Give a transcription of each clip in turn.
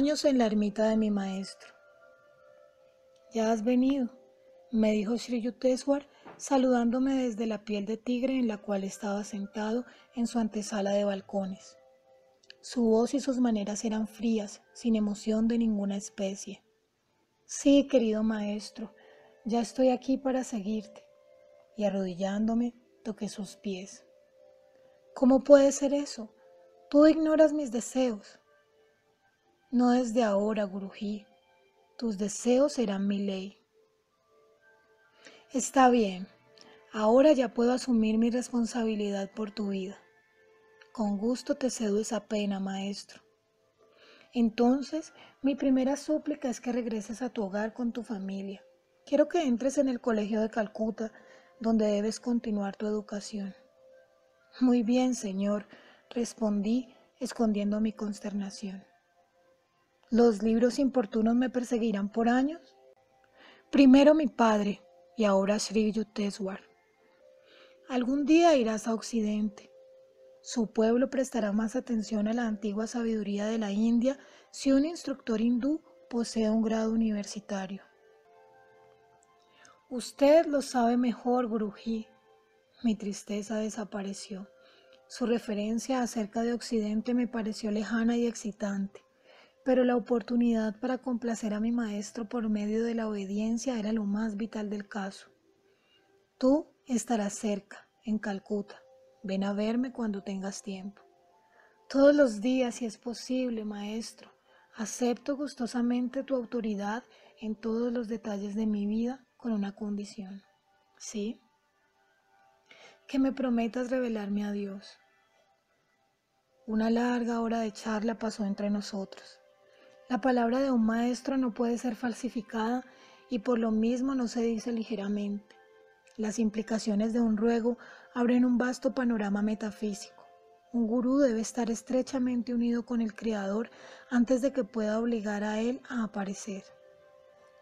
años en la ermita de mi maestro. Ya has venido, me dijo Sri Yukteswar, saludándome desde la piel de tigre en la cual estaba sentado en su antesala de balcones. Su voz y sus maneras eran frías, sin emoción de ninguna especie. Sí, querido maestro, ya estoy aquí para seguirte. Y arrodillándome, toqué sus pies. ¿Cómo puede ser eso? Tú ignoras mis deseos. No desde ahora, Guruji. Tus deseos serán mi ley. Está bien. Ahora ya puedo asumir mi responsabilidad por tu vida. Con gusto te cedo esa pena, maestro. Entonces, mi primera súplica es que regreses a tu hogar con tu familia. Quiero que entres en el colegio de Calcuta, donde debes continuar tu educación. Muy bien, señor, respondí, escondiendo mi consternación. ¿Los libros importunos me perseguirán por años? Primero mi padre y ahora Sri Yukteswar. Algún día irás a Occidente. Su pueblo prestará más atención a la antigua sabiduría de la India si un instructor hindú posee un grado universitario. Usted lo sabe mejor, Guruji. Mi tristeza desapareció. Su referencia acerca de Occidente me pareció lejana y excitante pero la oportunidad para complacer a mi maestro por medio de la obediencia era lo más vital del caso. Tú estarás cerca, en Calcuta. Ven a verme cuando tengas tiempo. Todos los días, si es posible, maestro. Acepto gustosamente tu autoridad en todos los detalles de mi vida con una condición. ¿Sí? Que me prometas revelarme a Dios. Una larga hora de charla pasó entre nosotros. La palabra de un maestro no puede ser falsificada y por lo mismo no se dice ligeramente. Las implicaciones de un ruego abren un vasto panorama metafísico. Un gurú debe estar estrechamente unido con el Creador antes de que pueda obligar a él a aparecer.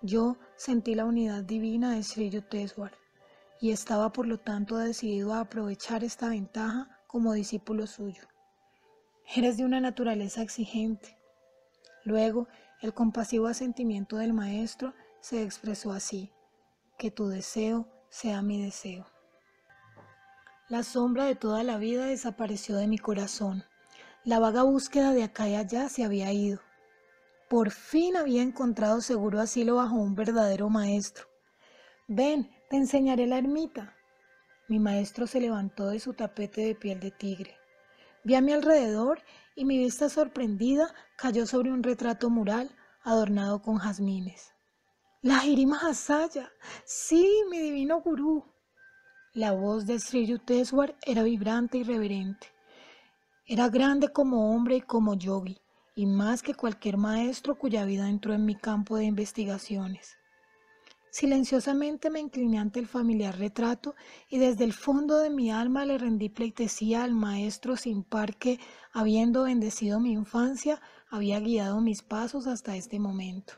Yo sentí la unidad divina de Sri Yukteswar y estaba por lo tanto decidido a aprovechar esta ventaja como discípulo suyo. Eres de una naturaleza exigente, Luego, el compasivo asentimiento del maestro se expresó así, que tu deseo sea mi deseo. La sombra de toda la vida desapareció de mi corazón. La vaga búsqueda de acá y allá se había ido. Por fin había encontrado seguro asilo bajo un verdadero maestro. Ven, te enseñaré la ermita. Mi maestro se levantó de su tapete de piel de tigre. Vi a mi alrededor y mi vista sorprendida cayó sobre un retrato mural adornado con jazmines. La Jirima Hasaya, sí, mi divino gurú. La voz de Sri Yukteswar era vibrante y reverente. Era grande como hombre y como yogi, y más que cualquier maestro cuya vida entró en mi campo de investigaciones. Silenciosamente me incliné ante el familiar retrato y desde el fondo de mi alma le rendí pleitesía al maestro sin par que, habiendo bendecido mi infancia, había guiado mis pasos hasta este momento.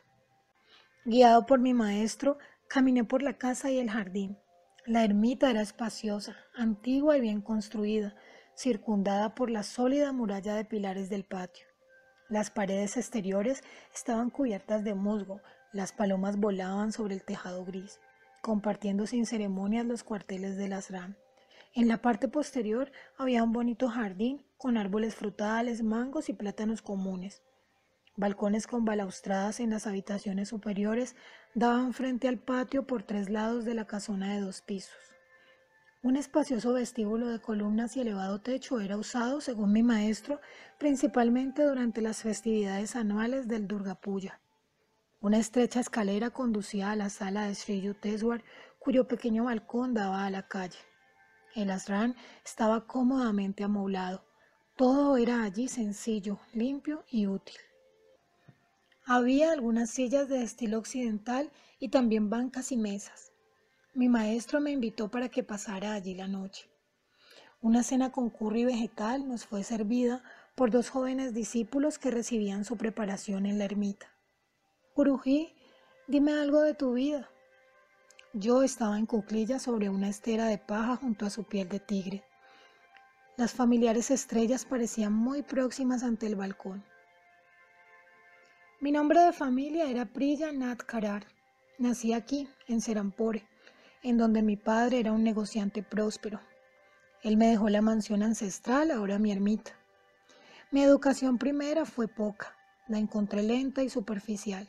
Guiado por mi maestro, caminé por la casa y el jardín. La ermita era espaciosa, antigua y bien construida, circundada por la sólida muralla de pilares del patio. Las paredes exteriores estaban cubiertas de musgo, las palomas volaban sobre el tejado gris, compartiendo sin ceremonias los cuarteles de las RAM. En la parte posterior había un bonito jardín con árboles frutales, mangos y plátanos comunes. Balcones con balaustradas en las habitaciones superiores daban frente al patio por tres lados de la casona de dos pisos. Un espacioso vestíbulo de columnas y elevado techo era usado, según mi maestro, principalmente durante las festividades anuales del Durgapuya. Una estrecha escalera conducía a la sala de Sri Yukteswar, cuyo pequeño balcón daba a la calle. El asrán estaba cómodamente amoblado. Todo era allí sencillo, limpio y útil. Había algunas sillas de estilo occidental y también bancas y mesas. Mi maestro me invitó para que pasara allí la noche. Una cena con curry vegetal nos fue servida por dos jóvenes discípulos que recibían su preparación en la ermita. Guruji, dime algo de tu vida. Yo estaba en cuclillas sobre una estera de paja junto a su piel de tigre. Las familiares estrellas parecían muy próximas ante el balcón. Mi nombre de familia era Priya Nath Karar. Nací aquí, en Serampore, en donde mi padre era un negociante próspero. Él me dejó la mansión ancestral, ahora mi ermita. Mi educación primera fue poca, la encontré lenta y superficial.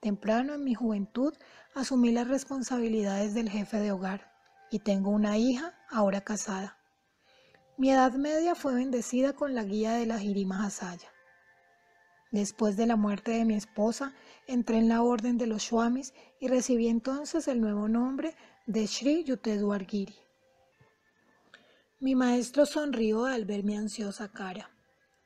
Temprano en mi juventud asumí las responsabilidades del jefe de hogar y tengo una hija ahora casada. Mi edad media fue bendecida con la guía de la Jirima Hasaya. Después de la muerte de mi esposa, entré en la orden de los Swamis y recibí entonces el nuevo nombre de Sri Yutedwar Giri. Mi maestro sonrió al ver mi ansiosa cara.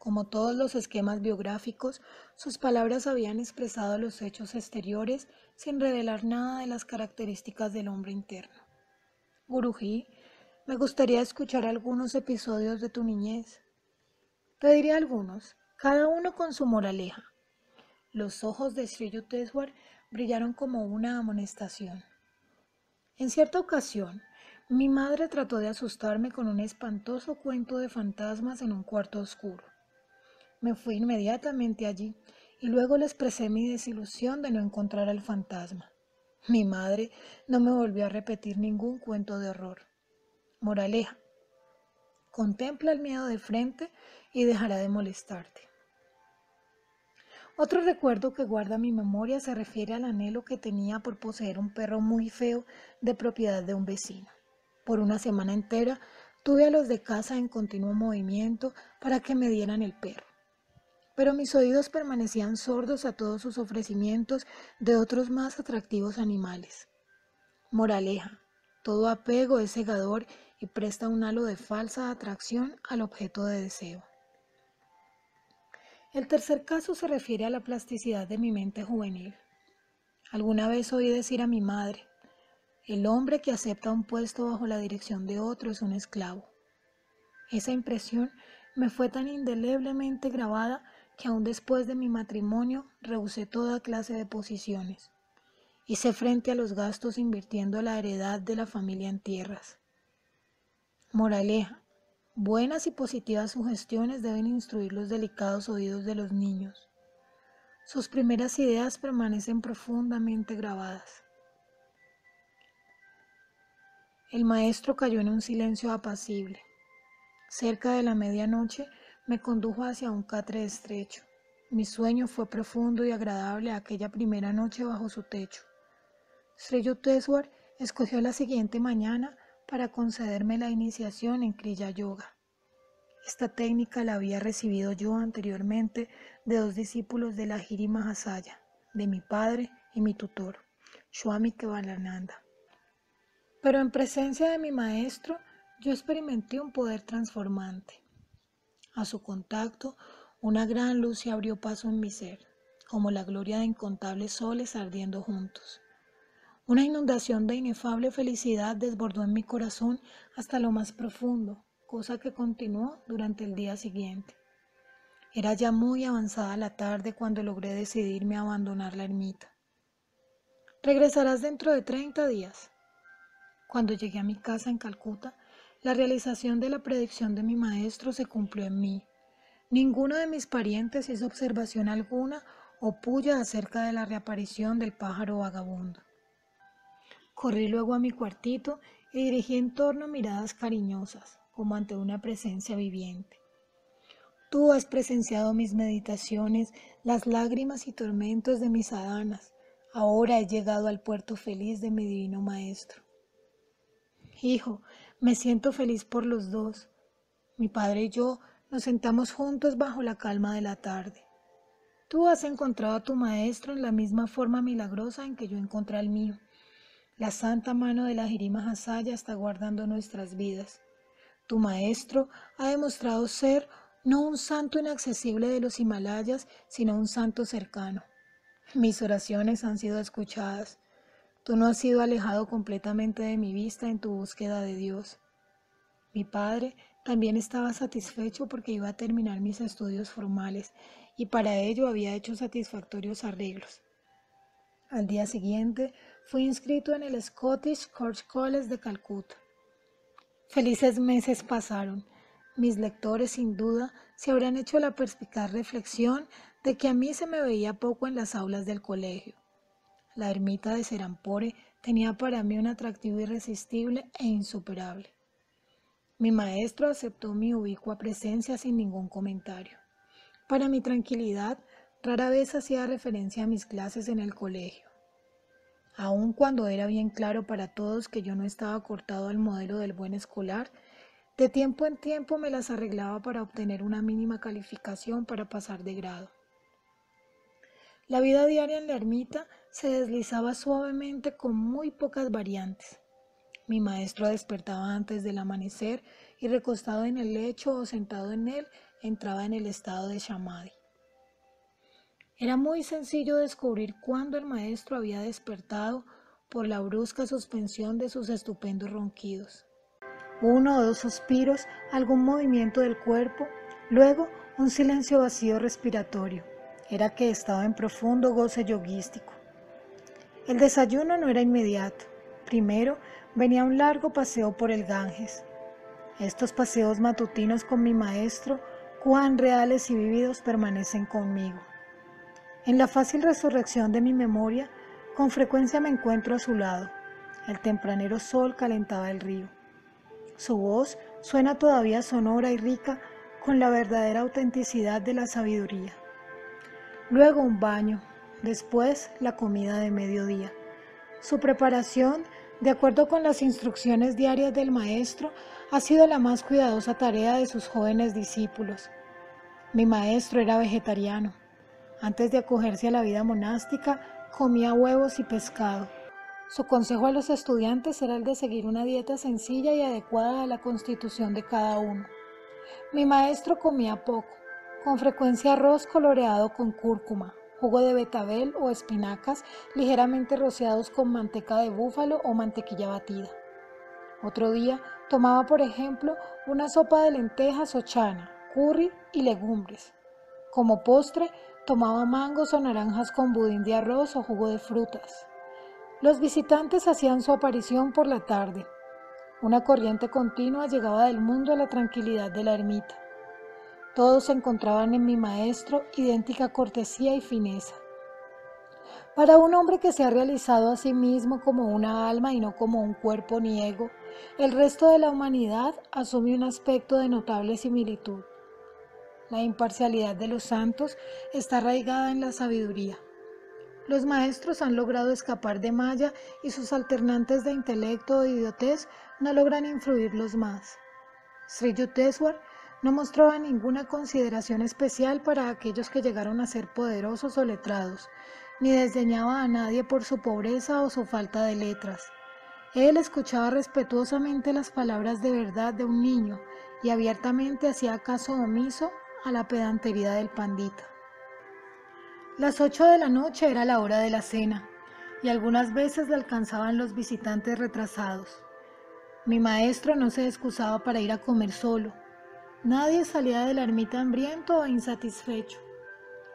Como todos los esquemas biográficos, sus palabras habían expresado los hechos exteriores sin revelar nada de las características del hombre interno. Guruji, me gustaría escuchar algunos episodios de tu niñez. Te diré algunos, cada uno con su moraleja. Los ojos de Sri Yukteswar brillaron como una amonestación. En cierta ocasión, mi madre trató de asustarme con un espantoso cuento de fantasmas en un cuarto oscuro. Me fui inmediatamente allí y luego le expresé mi desilusión de no encontrar al fantasma. Mi madre no me volvió a repetir ningún cuento de horror. Moraleja. Contempla el miedo de frente y dejará de molestarte. Otro recuerdo que guarda mi memoria se refiere al anhelo que tenía por poseer un perro muy feo de propiedad de un vecino. Por una semana entera tuve a los de casa en continuo movimiento para que me dieran el perro. Pero mis oídos permanecían sordos a todos sus ofrecimientos de otros más atractivos animales. Moraleja, todo apego es cegador y presta un halo de falsa atracción al objeto de deseo. El tercer caso se refiere a la plasticidad de mi mente juvenil. Alguna vez oí decir a mi madre, el hombre que acepta un puesto bajo la dirección de otro es un esclavo. Esa impresión me fue tan indeleblemente grabada que aún después de mi matrimonio rehusé toda clase de posiciones. Hice frente a los gastos invirtiendo la heredad de la familia en tierras. Moraleja. Buenas y positivas sugestiones deben instruir los delicados oídos de los niños. Sus primeras ideas permanecen profundamente grabadas. El maestro cayó en un silencio apacible. Cerca de la medianoche me condujo hacia un catre estrecho. Mi sueño fue profundo y agradable aquella primera noche bajo su techo. Sri Yukteswar escogió la siguiente mañana para concederme la iniciación en Kriya Yoga. Esta técnica la había recibido yo anteriormente de dos discípulos de la Giri Mahasaya, de mi padre y mi tutor, Swami Kevalananda. Pero en presencia de mi maestro, yo experimenté un poder transformante. A su contacto, una gran luz se abrió paso en mi ser, como la gloria de incontables soles ardiendo juntos. Una inundación de inefable felicidad desbordó en mi corazón hasta lo más profundo, cosa que continuó durante el día siguiente. Era ya muy avanzada la tarde cuando logré decidirme a abandonar la ermita. Regresarás dentro de 30 días. Cuando llegué a mi casa en Calcuta, la realización de la predicción de mi maestro se cumplió en mí. Ninguno de mis parientes hizo observación alguna o puya acerca de la reaparición del pájaro vagabundo. Corrí luego a mi cuartito y dirigí en torno miradas cariñosas, como ante una presencia viviente. Tú has presenciado mis meditaciones, las lágrimas y tormentos de mis adanas. Ahora he llegado al puerto feliz de mi divino Maestro. Hijo, me siento feliz por los dos. Mi padre y yo nos sentamos juntos bajo la calma de la tarde. Tú has encontrado a tu Maestro en la misma forma milagrosa en que yo encontré al mío. La santa mano de la Jirima Hasaya está guardando nuestras vidas. Tu maestro ha demostrado ser no un santo inaccesible de los Himalayas, sino un santo cercano. Mis oraciones han sido escuchadas. Tú no has sido alejado completamente de mi vista en tu búsqueda de Dios. Mi padre también estaba satisfecho porque iba a terminar mis estudios formales y para ello había hecho satisfactorios arreglos. Al día siguiente fui inscrito en el Scottish Church College de Calcuta. Felices meses pasaron. Mis lectores sin duda se habrán hecho la perspicaz reflexión de que a mí se me veía poco en las aulas del colegio. La ermita de Serampore tenía para mí un atractivo irresistible e insuperable. Mi maestro aceptó mi ubicua presencia sin ningún comentario. Para mi tranquilidad, rara vez hacía referencia a mis clases en el colegio. Aun cuando era bien claro para todos que yo no estaba cortado al modelo del buen escolar, de tiempo en tiempo me las arreglaba para obtener una mínima calificación para pasar de grado. La vida diaria en la ermita se deslizaba suavemente con muy pocas variantes. Mi maestro despertaba antes del amanecer y recostado en el lecho o sentado en él entraba en el estado de shamadhi. Era muy sencillo descubrir cuándo el maestro había despertado por la brusca suspensión de sus estupendos ronquidos. Uno o dos suspiros, algún movimiento del cuerpo, luego un silencio vacío respiratorio. Era que estaba en profundo goce yoguístico. El desayuno no era inmediato. Primero venía un largo paseo por el Ganges. Estos paseos matutinos con mi maestro, cuán reales y vívidos permanecen conmigo. En la fácil resurrección de mi memoria, con frecuencia me encuentro a su lado. El tempranero sol calentaba el río. Su voz suena todavía sonora y rica con la verdadera autenticidad de la sabiduría. Luego un baño, después la comida de mediodía. Su preparación, de acuerdo con las instrucciones diarias del maestro, ha sido la más cuidadosa tarea de sus jóvenes discípulos. Mi maestro era vegetariano. Antes de acogerse a la vida monástica, comía huevos y pescado. Su consejo a los estudiantes era el de seguir una dieta sencilla y adecuada a la constitución de cada uno. Mi maestro comía poco, con frecuencia arroz coloreado con cúrcuma, jugo de betabel o espinacas ligeramente rociados con manteca de búfalo o mantequilla batida. Otro día tomaba, por ejemplo, una sopa de lentejas o chana, curry y legumbres. Como postre, Tomaba mangos o naranjas con budín de arroz o jugo de frutas. Los visitantes hacían su aparición por la tarde. Una corriente continua llegaba del mundo a la tranquilidad de la ermita. Todos encontraban en mi maestro idéntica cortesía y fineza. Para un hombre que se ha realizado a sí mismo como una alma y no como un cuerpo ni ego, el resto de la humanidad asume un aspecto de notable similitud. La imparcialidad de los santos está arraigada en la sabiduría. Los maestros han logrado escapar de Maya y sus alternantes de intelecto o idiotez no logran influirlos más. Sri Yukteswar no mostraba ninguna consideración especial para aquellos que llegaron a ser poderosos o letrados, ni desdeñaba a nadie por su pobreza o su falta de letras. Él escuchaba respetuosamente las palabras de verdad de un niño y abiertamente hacía caso omiso a la pedantería del pandita. Las ocho de la noche era la hora de la cena y algunas veces le alcanzaban los visitantes retrasados. Mi maestro no se excusaba para ir a comer solo. Nadie salía de la ermita hambriento o insatisfecho.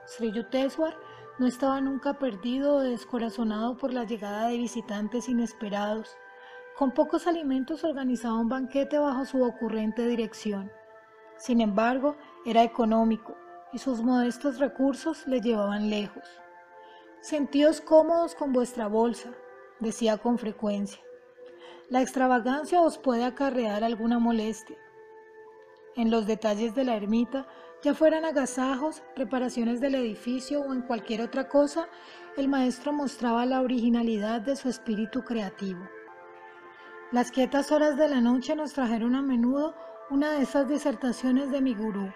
Sri Yukteswar no estaba nunca perdido o descorazonado por la llegada de visitantes inesperados. Con pocos alimentos organizaba un banquete bajo su ocurrente dirección. Sin embargo, era económico y sus modestos recursos le llevaban lejos. Sentíos cómodos con vuestra bolsa, decía con frecuencia. La extravagancia os puede acarrear alguna molestia. En los detalles de la ermita, ya fueran agasajos, reparaciones del edificio o en cualquier otra cosa, el maestro mostraba la originalidad de su espíritu creativo. Las quietas horas de la noche nos trajeron a menudo una de esas disertaciones de mi gurú,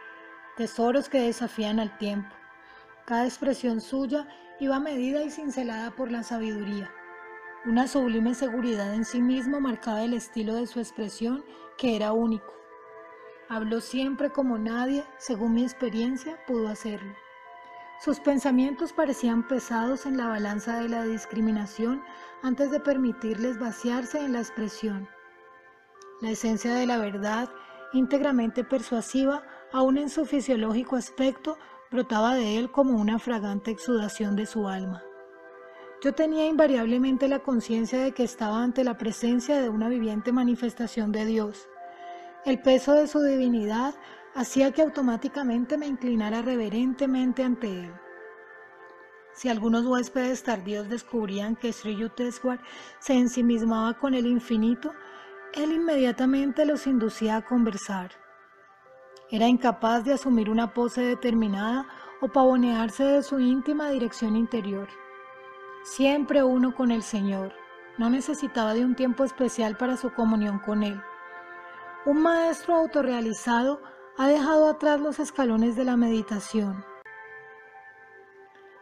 tesoros que desafían al tiempo. Cada expresión suya iba medida y cincelada por la sabiduría. Una sublime seguridad en sí mismo marcaba el estilo de su expresión, que era único. Habló siempre como nadie, según mi experiencia, pudo hacerlo. Sus pensamientos parecían pesados en la balanza de la discriminación antes de permitirles vaciarse en la expresión. La esencia de la verdad íntegramente persuasiva, aun en su fisiológico aspecto, brotaba de él como una fragante exudación de su alma. Yo tenía invariablemente la conciencia de que estaba ante la presencia de una viviente manifestación de Dios. El peso de su divinidad hacía que automáticamente me inclinara reverentemente ante Él. Si algunos huéspedes tardíos descubrían que Sri Yukteswar se ensimismaba con el infinito, él inmediatamente los inducía a conversar. Era incapaz de asumir una pose determinada o pavonearse de su íntima dirección interior. Siempre uno con el Señor, no necesitaba de un tiempo especial para su comunión con Él. Un maestro autorrealizado ha dejado atrás los escalones de la meditación.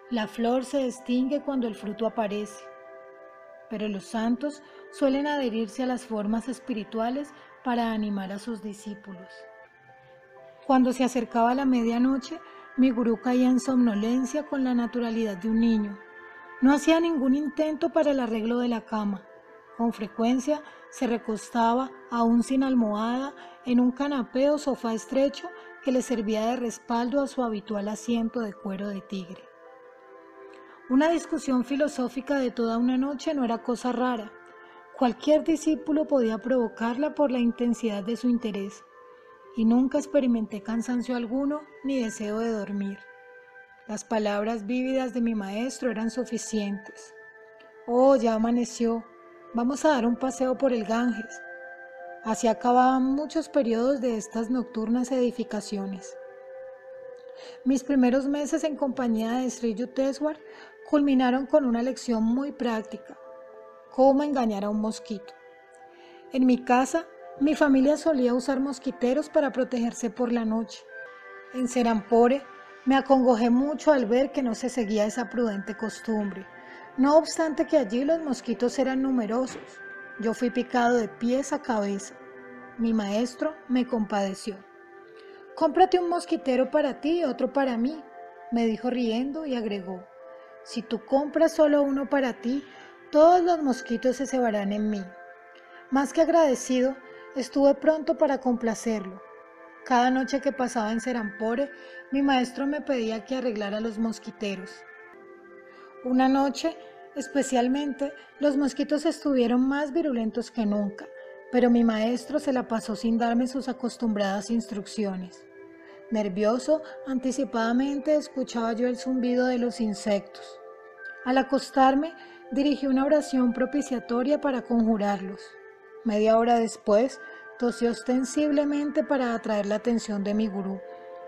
La flor se extingue cuando el fruto aparece, pero los santos suelen adherirse a las formas espirituales para animar a sus discípulos. Cuando se acercaba la medianoche, mi gurú caía en somnolencia con la naturalidad de un niño. No hacía ningún intento para el arreglo de la cama. Con frecuencia se recostaba, aún sin almohada, en un canapé o sofá estrecho que le servía de respaldo a su habitual asiento de cuero de tigre. Una discusión filosófica de toda una noche no era cosa rara. Cualquier discípulo podía provocarla por la intensidad de su interés y nunca experimenté cansancio alguno ni deseo de dormir. Las palabras vívidas de mi maestro eran suficientes. Oh, ya amaneció. Vamos a dar un paseo por el Ganges. Así acababan muchos periodos de estas nocturnas edificaciones. Mis primeros meses en compañía de Sri Yukteswar culminaron con una lección muy práctica, cómo engañar a un mosquito. En mi casa mi familia solía usar mosquiteros para protegerse por la noche. En Serampore me acongojé mucho al ver que no se seguía esa prudente costumbre. No obstante que allí los mosquitos eran numerosos, yo fui picado de pies a cabeza. Mi maestro me compadeció. Cómprate un mosquitero para ti y otro para mí, me dijo riendo y agregó. Si tú compras solo uno para ti, todos los mosquitos se cebarán en mí. Más que agradecido, Estuve pronto para complacerlo. Cada noche que pasaba en Serampore, mi maestro me pedía que arreglara los mosquiteros. Una noche, especialmente, los mosquitos estuvieron más virulentos que nunca, pero mi maestro se la pasó sin darme sus acostumbradas instrucciones. Nervioso, anticipadamente escuchaba yo el zumbido de los insectos. Al acostarme, dirigí una oración propiciatoria para conjurarlos. Media hora después, tosió ostensiblemente para atraer la atención de mi gurú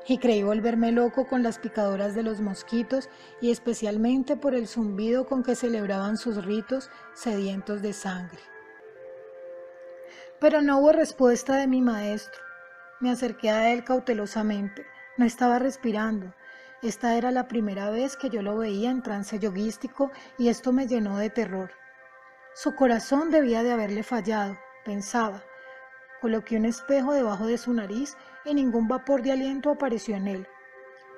y creí volverme loco con las picadoras de los mosquitos y especialmente por el zumbido con que celebraban sus ritos sedientos de sangre. Pero no hubo respuesta de mi maestro. Me acerqué a él cautelosamente. No estaba respirando. Esta era la primera vez que yo lo veía en trance yoguístico y esto me llenó de terror. Su corazón debía de haberle fallado, pensaba. Coloqué un espejo debajo de su nariz y ningún vapor de aliento apareció en él.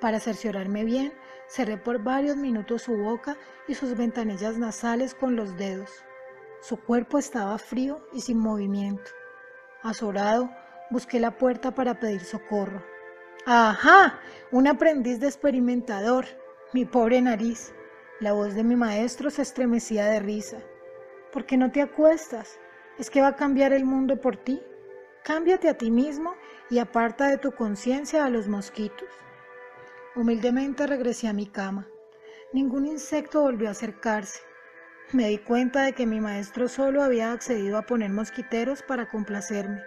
Para cerciorarme bien, cerré por varios minutos su boca y sus ventanillas nasales con los dedos. Su cuerpo estaba frío y sin movimiento. Azorado, busqué la puerta para pedir socorro. ¡Ajá! Un aprendiz de experimentador. Mi pobre nariz. La voz de mi maestro se estremecía de risa. ¿Por qué no te acuestas? ¿Es que va a cambiar el mundo por ti? Cámbiate a ti mismo y aparta de tu conciencia a los mosquitos. Humildemente regresé a mi cama. Ningún insecto volvió a acercarse. Me di cuenta de que mi maestro solo había accedido a poner mosquiteros para complacerme.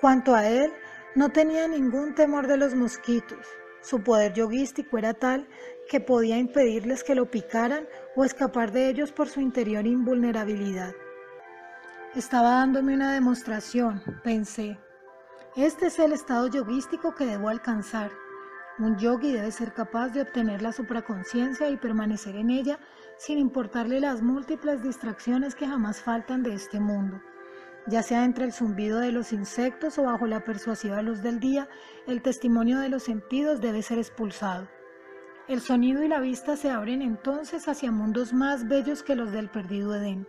Cuanto a él, no tenía ningún temor de los mosquitos. Su poder yoguístico era tal que podía impedirles que lo picaran o escapar de ellos por su interior invulnerabilidad. Estaba dándome una demostración, pensé. Este es el estado yoguístico que debo alcanzar. Un yogi debe ser capaz de obtener la supraconciencia y permanecer en ella sin importarle las múltiples distracciones que jamás faltan de este mundo. Ya sea entre el zumbido de los insectos o bajo la persuasiva luz del día, el testimonio de los sentidos debe ser expulsado. El sonido y la vista se abren entonces hacia mundos más bellos que los del perdido Edén.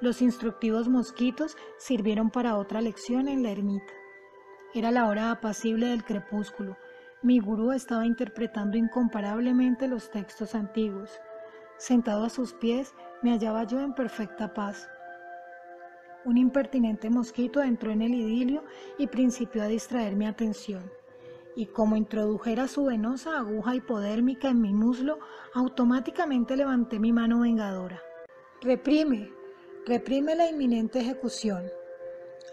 Los instructivos mosquitos sirvieron para otra lección en la ermita. Era la hora apacible del crepúsculo. Mi gurú estaba interpretando incomparablemente los textos antiguos. Sentado a sus pies, me hallaba yo en perfecta paz. Un impertinente mosquito entró en el idilio y principió a distraer mi atención. y como introdujera su venosa aguja hipodérmica en mi muslo, automáticamente levanté mi mano vengadora. Reprime, reprime la inminente ejecución.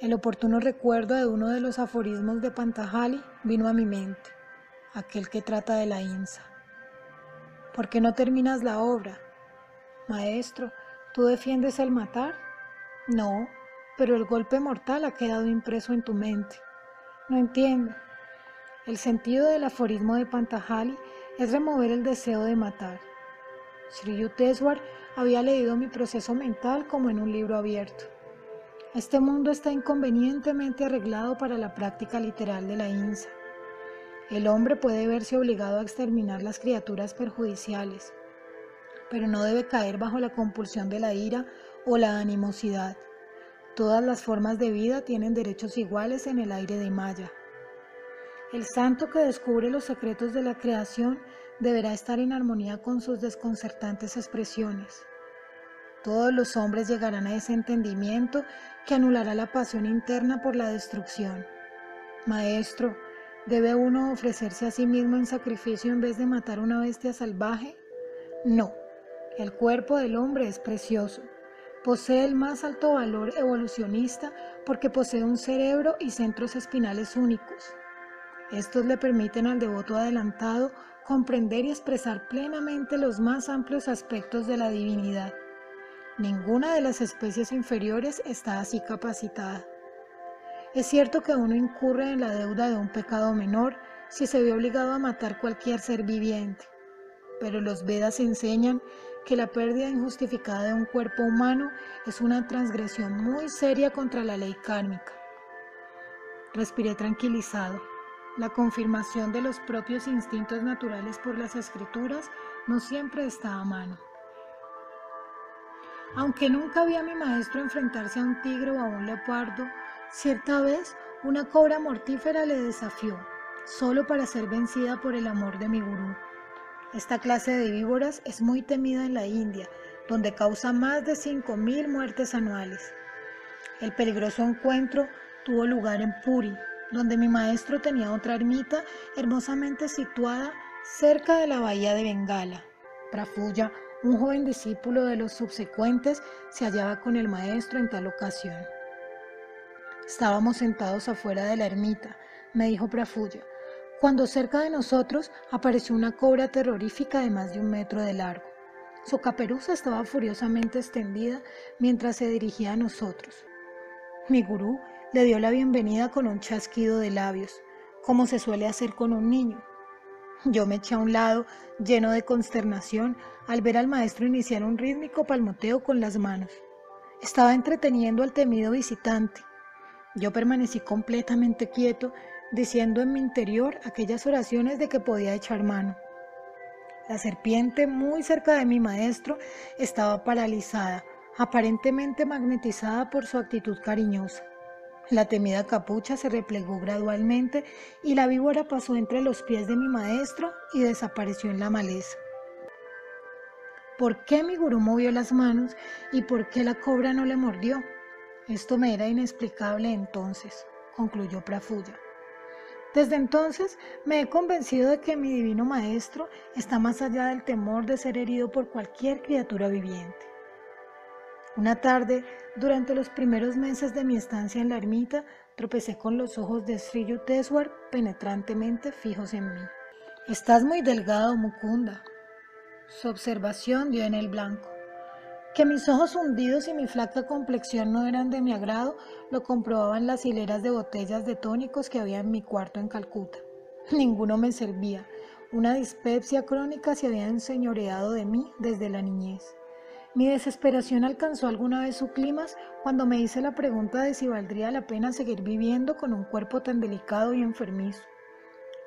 El oportuno recuerdo de uno de los aforismos de Pantajali vino a mi mente, aquel que trata de la INSA. ¿Por qué no terminas la obra? Maestro, ¿tú defiendes el matar? No, pero el golpe mortal ha quedado impreso en tu mente. No entiendo. El sentido del aforismo de Pantajali es remover el deseo de matar. Sri Yukteswar había leído mi proceso mental como en un libro abierto. Este mundo está inconvenientemente arreglado para la práctica literal de la INSA. El hombre puede verse obligado a exterminar las criaturas perjudiciales, pero no debe caer bajo la compulsión de la ira o la animosidad. Todas las formas de vida tienen derechos iguales en el aire de Maya. El santo que descubre los secretos de la creación deberá estar en armonía con sus desconcertantes expresiones. Todos los hombres llegarán a ese entendimiento que anulará la pasión interna por la destrucción. Maestro, ¿debe uno ofrecerse a sí mismo en sacrificio en vez de matar una bestia salvaje? No, el cuerpo del hombre es precioso. Posee el más alto valor evolucionista porque posee un cerebro y centros espinales únicos. Estos le permiten al devoto adelantado comprender y expresar plenamente los más amplios aspectos de la divinidad. Ninguna de las especies inferiores está así capacitada. Es cierto que uno incurre en la deuda de un pecado menor si se ve obligado a matar cualquier ser viviente, pero los Vedas enseñan que la pérdida injustificada de un cuerpo humano es una transgresión muy seria contra la ley kármica. Respiré tranquilizado. La confirmación de los propios instintos naturales por las escrituras no siempre está a mano. Aunque nunca vi a mi maestro enfrentarse a un tigre o a un leopardo, cierta vez una cobra mortífera le desafió, solo para ser vencida por el amor de mi gurú. Esta clase de víboras es muy temida en la India, donde causa más de 5.000 muertes anuales. El peligroso encuentro tuvo lugar en Puri, donde mi maestro tenía otra ermita hermosamente situada cerca de la bahía de Bengala. Prafulla, un joven discípulo de los subsecuentes, se hallaba con el maestro en tal ocasión. Estábamos sentados afuera de la ermita, me dijo Prafulla, cuando cerca de nosotros apareció una cobra terrorífica de más de un metro de largo. Su caperuza estaba furiosamente extendida mientras se dirigía a nosotros. Mi gurú le dio la bienvenida con un chasquido de labios, como se suele hacer con un niño. Yo me eché a un lado, lleno de consternación, al ver al maestro iniciar un rítmico palmoteo con las manos. Estaba entreteniendo al temido visitante. Yo permanecí completamente quieto, diciendo en mi interior aquellas oraciones de que podía echar mano. La serpiente muy cerca de mi maestro estaba paralizada, aparentemente magnetizada por su actitud cariñosa. La temida capucha se replegó gradualmente y la víbora pasó entre los pies de mi maestro y desapareció en la maleza. ¿Por qué mi gurú movió las manos y por qué la cobra no le mordió? Esto me era inexplicable entonces, concluyó Prafulla. Desde entonces me he convencido de que mi divino maestro está más allá del temor de ser herido por cualquier criatura viviente. Una tarde, durante los primeros meses de mi estancia en la ermita, tropecé con los ojos de Sri Yukteswar penetrantemente fijos en mí. Estás muy delgado, Mukunda. Su observación dio en el blanco. Que mis ojos hundidos y mi flaca complexión no eran de mi agrado, lo comprobaban las hileras de botellas de tónicos que había en mi cuarto en Calcuta. Ninguno me servía. Una dispepsia crónica se había enseñoreado de mí desde la niñez. Mi desesperación alcanzó alguna vez su clímax cuando me hice la pregunta de si valdría la pena seguir viviendo con un cuerpo tan delicado y enfermizo.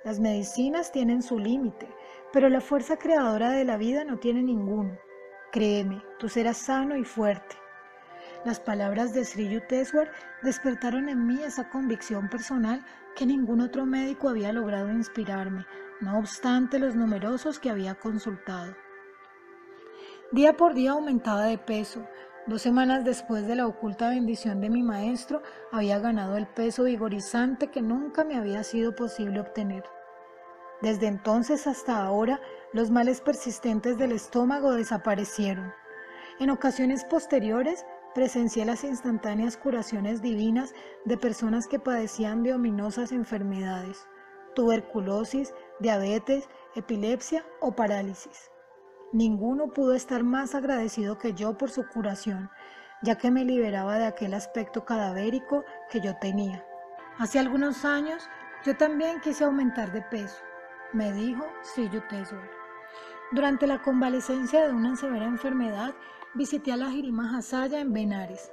Las medicinas tienen su límite, pero la fuerza creadora de la vida no tiene ninguno. Créeme, tú serás sano y fuerte. Las palabras de Sri Yukteswar despertaron en mí esa convicción personal que ningún otro médico había logrado inspirarme, no obstante los numerosos que había consultado. Día por día aumentaba de peso. Dos semanas después de la oculta bendición de mi maestro, había ganado el peso vigorizante que nunca me había sido posible obtener. Desde entonces hasta ahora, los males persistentes del estómago desaparecieron. En ocasiones posteriores, presencié las instantáneas curaciones divinas de personas que padecían de ominosas enfermedades, tuberculosis, diabetes, epilepsia o parálisis. Ninguno pudo estar más agradecido que yo por su curación, ya que me liberaba de aquel aspecto cadavérico que yo tenía. Hace algunos años yo también quise aumentar de peso, me dijo Sri Yukteswar. Durante la convalecencia de una severa enfermedad, visité a la Jirima Hasaya en Benares.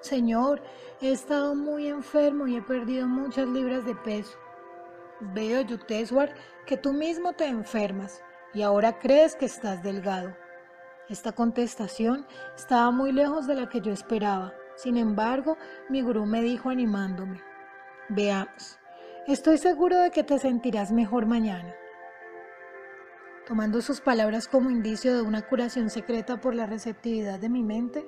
Señor, he estado muy enfermo y he perdido muchas libras de peso. Veo, Yukteswar, que tú mismo te enfermas y ahora crees que estás delgado. Esta contestación estaba muy lejos de la que yo esperaba. Sin embargo, mi gurú me dijo animándome, veamos, estoy seguro de que te sentirás mejor mañana. Tomando sus palabras como indicio de una curación secreta por la receptividad de mi mente,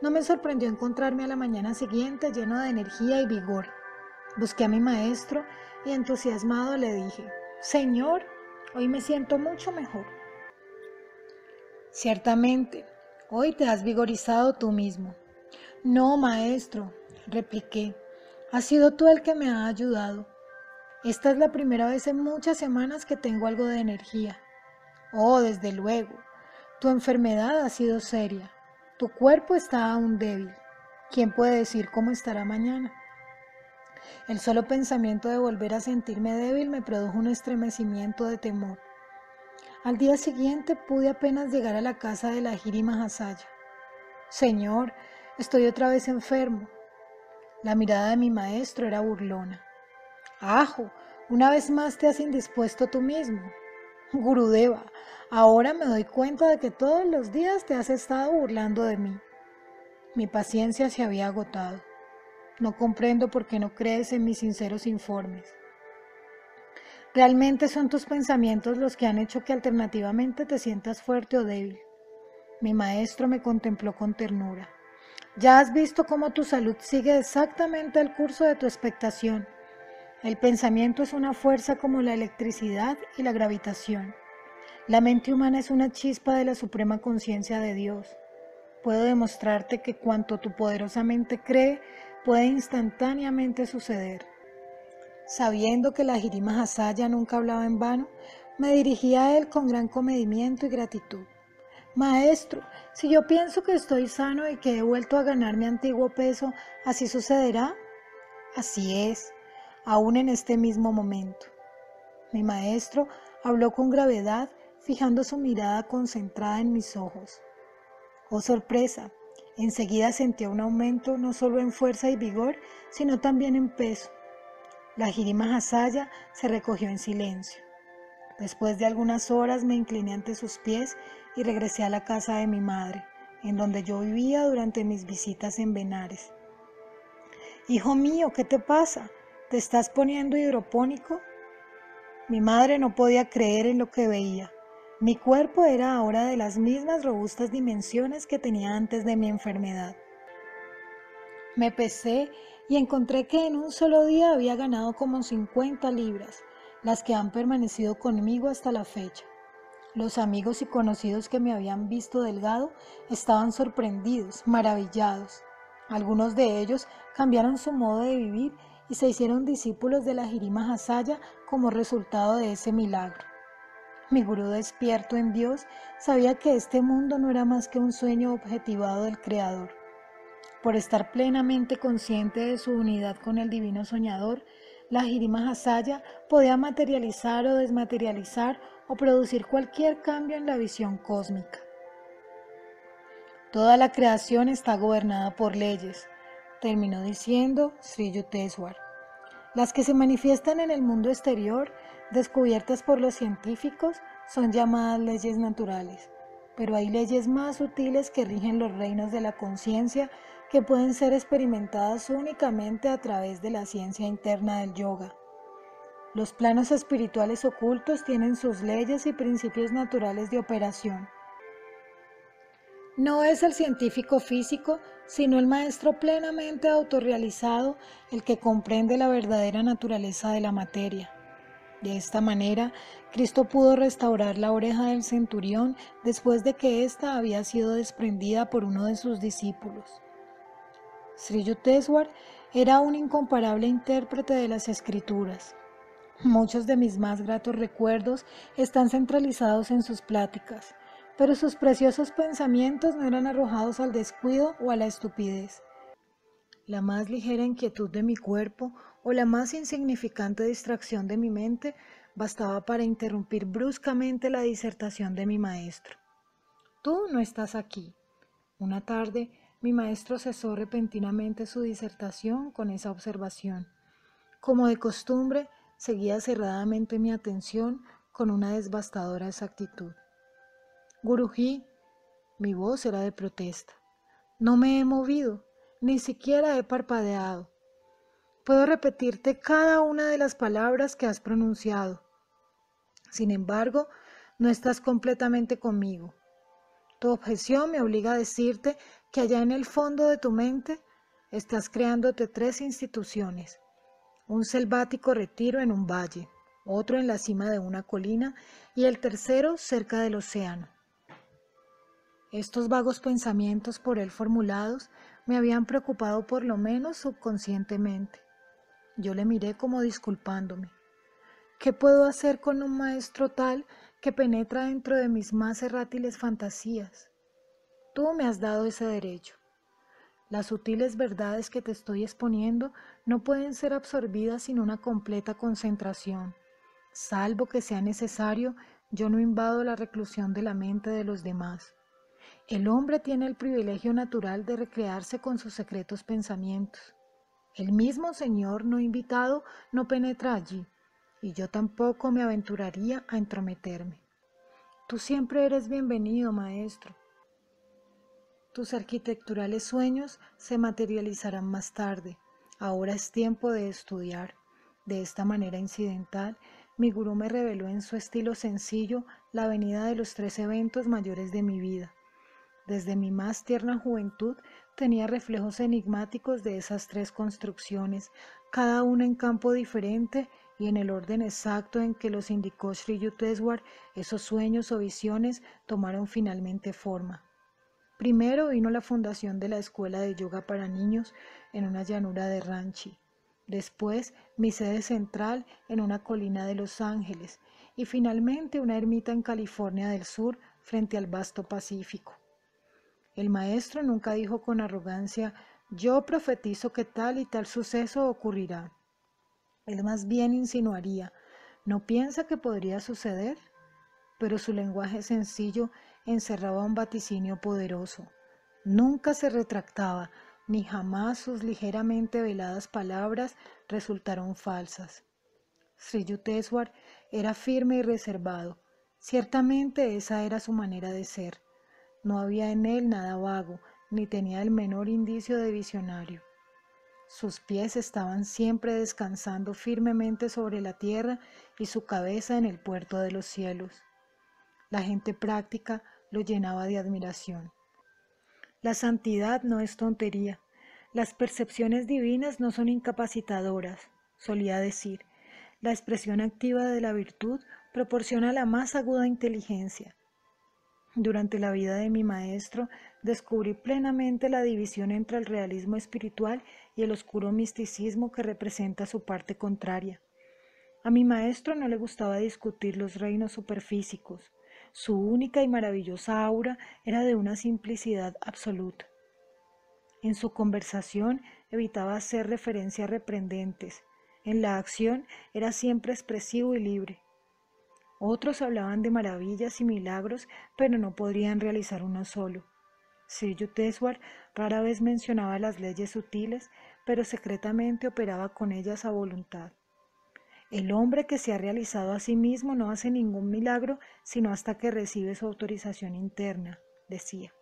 no me sorprendió encontrarme a la mañana siguiente lleno de energía y vigor. Busqué a mi maestro y entusiasmado le dije, Señor, hoy me siento mucho mejor. Ciertamente, hoy te has vigorizado tú mismo. No, maestro, repliqué, has sido tú el que me ha ayudado. Esta es la primera vez en muchas semanas que tengo algo de energía. Oh, desde luego, tu enfermedad ha sido seria. Tu cuerpo está aún débil. ¿Quién puede decir cómo estará mañana? El solo pensamiento de volver a sentirme débil me produjo un estremecimiento de temor. Al día siguiente pude apenas llegar a la casa de la Jiri Mahasaya. Señor, estoy otra vez enfermo. La mirada de mi maestro era burlona. Ajo, una vez más te has indispuesto tú mismo. Gurudeva, ahora me doy cuenta de que todos los días te has estado burlando de mí. Mi paciencia se había agotado. No comprendo por qué no crees en mis sinceros informes. Realmente son tus pensamientos los que han hecho que alternativamente te sientas fuerte o débil. Mi maestro me contempló con ternura. Ya has visto cómo tu salud sigue exactamente el curso de tu expectación el pensamiento es una fuerza como la electricidad y la gravitación. La mente humana es una chispa de la suprema conciencia de Dios. Puedo demostrarte que cuanto tu poderosa mente cree puede instantáneamente suceder. Sabiendo que la Jirima Hasaya nunca hablaba en vano, me dirigí a él con gran comedimiento y gratitud. Maestro, si yo pienso que estoy sano y que he vuelto a ganar mi antiguo peso, ¿así sucederá? Así es aún en este mismo momento. Mi maestro habló con gravedad, fijando su mirada concentrada en mis ojos. Oh sorpresa, enseguida sentí un aumento no solo en fuerza y vigor, sino también en peso. La Jirima Hasaya se recogió en silencio. Después de algunas horas me incliné ante sus pies y regresé a la casa de mi madre, en donde yo vivía durante mis visitas en Benares. Hijo mío, ¿qué te pasa? ¿Te estás poniendo hidropónico? Mi madre no podía creer en lo que veía. Mi cuerpo era ahora de las mismas robustas dimensiones que tenía antes de mi enfermedad. Me pesé y encontré que en un solo día había ganado como 50 libras, las que han permanecido conmigo hasta la fecha. Los amigos y conocidos que me habían visto delgado estaban sorprendidos, maravillados. Algunos de ellos cambiaron su modo de vivir y se hicieron discípulos de la Jirima Hasaya como resultado de ese milagro. Mi gurú despierto en Dios sabía que este mundo no era más que un sueño objetivado del Creador. Por estar plenamente consciente de su unidad con el divino soñador, la Jirima Hasaya podía materializar o desmaterializar o producir cualquier cambio en la visión cósmica. Toda la creación está gobernada por leyes, terminó diciendo Sri Yukteswar. Las que se manifiestan en el mundo exterior, descubiertas por los científicos, son llamadas leyes naturales, pero hay leyes más sutiles que rigen los reinos de la conciencia que pueden ser experimentadas únicamente a través de la ciencia interna del yoga. Los planos espirituales ocultos tienen sus leyes y principios naturales de operación. No es el científico físico, sino el maestro plenamente autorrealizado el que comprende la verdadera naturaleza de la materia. De esta manera, Cristo pudo restaurar la oreja del centurión después de que ésta había sido desprendida por uno de sus discípulos. Sri Yukteswar era un incomparable intérprete de las escrituras. Muchos de mis más gratos recuerdos están centralizados en sus pláticas, pero sus preciosos pensamientos no eran arrojados al descuido o a la estupidez. La más ligera inquietud de mi cuerpo o la más insignificante distracción de mi mente bastaba para interrumpir bruscamente la disertación de mi maestro. Tú no estás aquí. Una tarde, mi maestro cesó repentinamente su disertación con esa observación. Como de costumbre, seguía cerradamente mi atención con una devastadora exactitud. Guruji, mi voz era de protesta. No me he movido, ni siquiera he parpadeado. Puedo repetirte cada una de las palabras que has pronunciado. Sin embargo, no estás completamente conmigo. Tu objeción me obliga a decirte que allá en el fondo de tu mente estás creándote tres instituciones. Un selvático retiro en un valle, otro en la cima de una colina y el tercero cerca del océano. Estos vagos pensamientos por él formulados me habían preocupado por lo menos subconscientemente. Yo le miré como disculpándome. ¿Qué puedo hacer con un maestro tal que penetra dentro de mis más errátiles fantasías? Tú me has dado ese derecho. Las sutiles verdades que te estoy exponiendo no pueden ser absorbidas sin una completa concentración. Salvo que sea necesario, yo no invado la reclusión de la mente de los demás. El hombre tiene el privilegio natural de recrearse con sus secretos pensamientos. El mismo Señor no invitado no penetra allí, y yo tampoco me aventuraría a entrometerme. Tú siempre eres bienvenido, maestro. Tus arquitecturales sueños se materializarán más tarde. Ahora es tiempo de estudiar. De esta manera incidental, mi gurú me reveló en su estilo sencillo la venida de los tres eventos mayores de mi vida. Desde mi más tierna juventud tenía reflejos enigmáticos de esas tres construcciones, cada una en campo diferente y en el orden exacto en que los indicó Sri Yukteswar, esos sueños o visiones tomaron finalmente forma. Primero vino la fundación de la escuela de yoga para niños en una llanura de Ranchi. Después mi sede central en una colina de Los Ángeles y finalmente una ermita en California del Sur frente al vasto Pacífico. El maestro nunca dijo con arrogancia, yo profetizo que tal y tal suceso ocurrirá. Él más bien insinuaría, ¿no piensa que podría suceder? Pero su lenguaje sencillo encerraba un vaticinio poderoso. Nunca se retractaba, ni jamás sus ligeramente veladas palabras resultaron falsas. Sri Yukteswar era firme y reservado. Ciertamente esa era su manera de ser. No había en él nada vago, ni tenía el menor indicio de visionario. Sus pies estaban siempre descansando firmemente sobre la tierra y su cabeza en el puerto de los cielos. La gente práctica lo llenaba de admiración. La santidad no es tontería. Las percepciones divinas no son incapacitadoras, solía decir. La expresión activa de la virtud proporciona la más aguda inteligencia. Durante la vida de mi maestro descubrí plenamente la división entre el realismo espiritual y el oscuro misticismo que representa su parte contraria. A mi maestro no le gustaba discutir los reinos superfísicos. Su única y maravillosa aura era de una simplicidad absoluta. En su conversación evitaba hacer referencias reprendentes. En la acción era siempre expresivo y libre. Otros hablaban de maravillas y milagros, pero no podrían realizar uno solo. Sir Yukteswar rara vez mencionaba las leyes sutiles, pero secretamente operaba con ellas a voluntad. El hombre que se ha realizado a sí mismo no hace ningún milagro sino hasta que recibe su autorización interna, decía.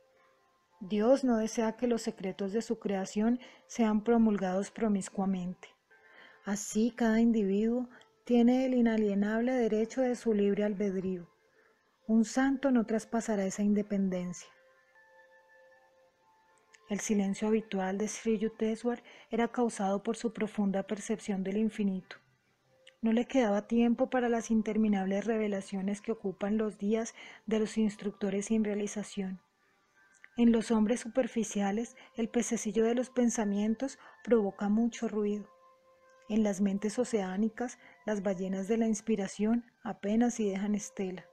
Dios no desea que los secretos de su creación sean promulgados promiscuamente. Así cada individuo tiene el inalienable derecho de su libre albedrío. Un santo no traspasará esa independencia. El silencio habitual de Sri Yukteswar era causado por su profunda percepción del infinito. No le quedaba tiempo para las interminables revelaciones que ocupan los días de los instructores sin realización. En los hombres superficiales, el pececillo de los pensamientos provoca mucho ruido. En las mentes oceánicas, las ballenas de la inspiración apenas si dejan estela.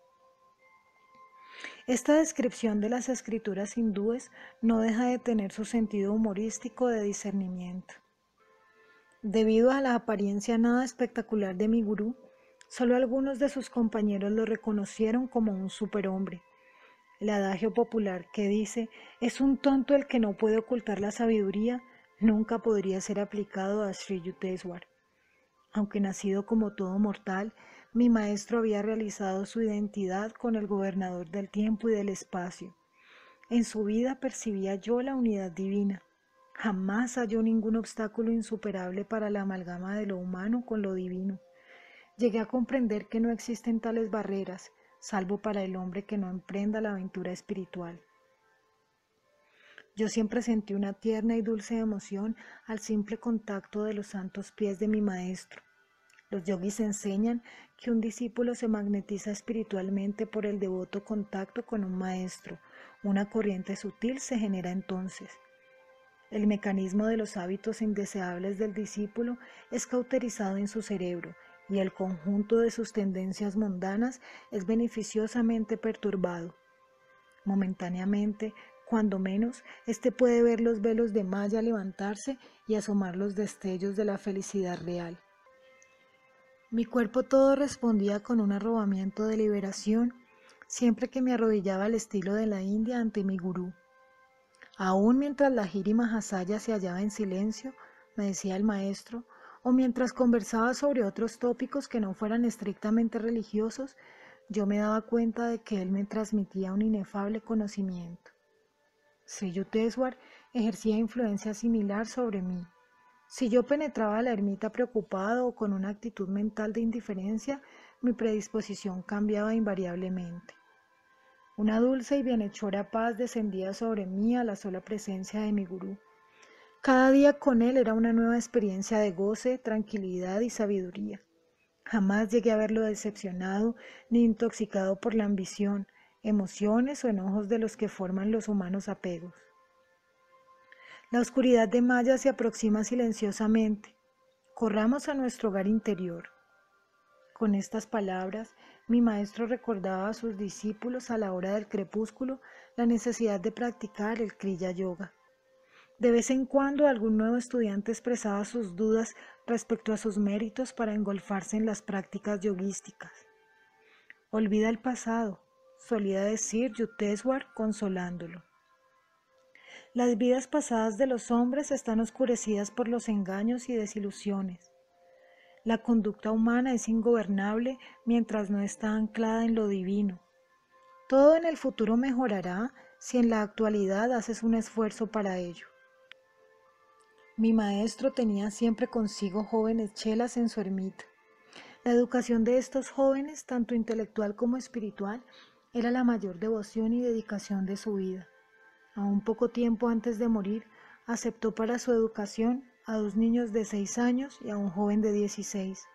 Esta descripción de las escrituras hindúes no deja de tener su sentido humorístico de discernimiento. Debido a la apariencia nada espectacular de mi gurú, solo algunos de sus compañeros lo reconocieron como un superhombre el adagio popular que dice, es un tonto el que no puede ocultar la sabiduría, nunca podría ser aplicado a Sri Yukteswar. Aunque nacido como todo mortal, mi maestro había realizado su identidad con el gobernador del tiempo y del espacio. En su vida percibía yo la unidad divina. Jamás halló ningún obstáculo insuperable para la amalgama de lo humano con lo divino. Llegué a comprender que no existen tales barreras, salvo para el hombre que no emprenda la aventura espiritual. Yo siempre sentí una tierna y dulce emoción al simple contacto de los santos pies de mi maestro. Los yogis enseñan que un discípulo se magnetiza espiritualmente por el devoto contacto con un maestro. Una corriente sutil se genera entonces. El mecanismo de los hábitos indeseables del discípulo es cauterizado en su cerebro y el conjunto de sus tendencias mundanas es beneficiosamente perturbado. Momentáneamente, cuando menos, éste puede ver los velos de malla levantarse y asomar los destellos de la felicidad real. Mi cuerpo todo respondía con un arrobamiento de liberación siempre que me arrodillaba al estilo de la India ante mi gurú. Aún mientras la Giri Mahasaya se hallaba en silencio, me decía el maestro, o mientras conversaba sobre otros tópicos que no fueran estrictamente religiosos, yo me daba cuenta de que él me transmitía un inefable conocimiento. Sri Yukteswar ejercía influencia similar sobre mí. Si yo penetraba la ermita preocupado o con una actitud mental de indiferencia, mi predisposición cambiaba invariablemente. Una dulce y bienhechora paz descendía sobre mí a la sola presencia de mi gurú. Cada día con él era una nueva experiencia de goce, tranquilidad y sabiduría. Jamás llegué a verlo decepcionado ni intoxicado por la ambición, emociones o enojos de los que forman los humanos apegos. La oscuridad de Maya se aproxima silenciosamente. Corramos a nuestro hogar interior. Con estas palabras, mi maestro recordaba a sus discípulos a la hora del crepúsculo la necesidad de practicar el Kriya Yoga. De vez en cuando algún nuevo estudiante expresaba sus dudas respecto a sus méritos para engolfarse en las prácticas yoguísticas. Olvida el pasado, solía decir Yuteswar consolándolo. Las vidas pasadas de los hombres están oscurecidas por los engaños y desilusiones. La conducta humana es ingobernable mientras no está anclada en lo divino. Todo en el futuro mejorará si en la actualidad haces un esfuerzo para ello. Mi maestro tenía siempre consigo jóvenes chelas en su ermita. La educación de estos jóvenes, tanto intelectual como espiritual, era la mayor devoción y dedicación de su vida. A un poco tiempo antes de morir, aceptó para su educación a dos niños de seis años y a un joven de dieciséis.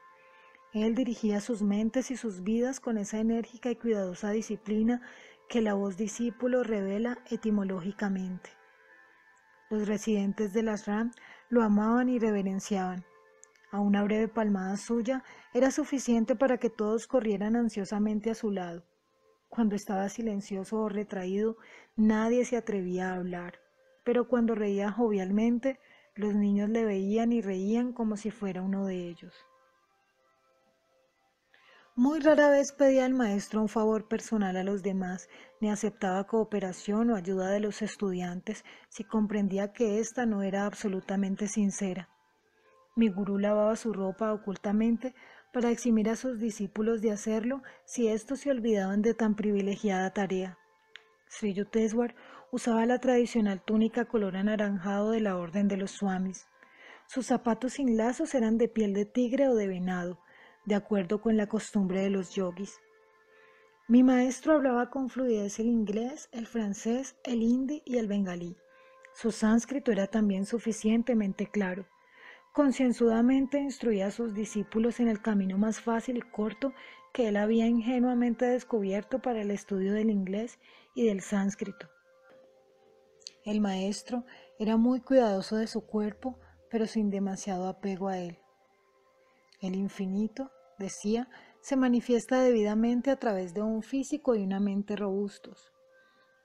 Él dirigía sus mentes y sus vidas con esa enérgica y cuidadosa disciplina que la voz discípulo revela etimológicamente. Los residentes de las RAM lo amaban y reverenciaban. A una breve palmada suya era suficiente para que todos corrieran ansiosamente a su lado. Cuando estaba silencioso o retraído, nadie se atrevía a hablar, pero cuando reía jovialmente, los niños le veían y reían como si fuera uno de ellos. Muy rara vez pedía al maestro un favor personal a los demás, ni aceptaba cooperación o ayuda de los estudiantes si comprendía que ésta no era absolutamente sincera. Mi gurú lavaba su ropa ocultamente para eximir a sus discípulos de hacerlo si éstos se olvidaban de tan privilegiada tarea. Sri Yukteswar usaba la tradicional túnica color anaranjado de la orden de los swamis. Sus zapatos sin lazos eran de piel de tigre o de venado, de acuerdo con la costumbre de los yogis. Mi maestro hablaba con fluidez el inglés, el francés, el hindi y el bengalí. Su sánscrito era también suficientemente claro. Concienzudamente instruía a sus discípulos en el camino más fácil y corto que él había ingenuamente descubierto para el estudio del inglés y del sánscrito. El maestro era muy cuidadoso de su cuerpo, pero sin demasiado apego a él. El infinito, decía, se manifiesta debidamente a través de un físico y una mente robustos.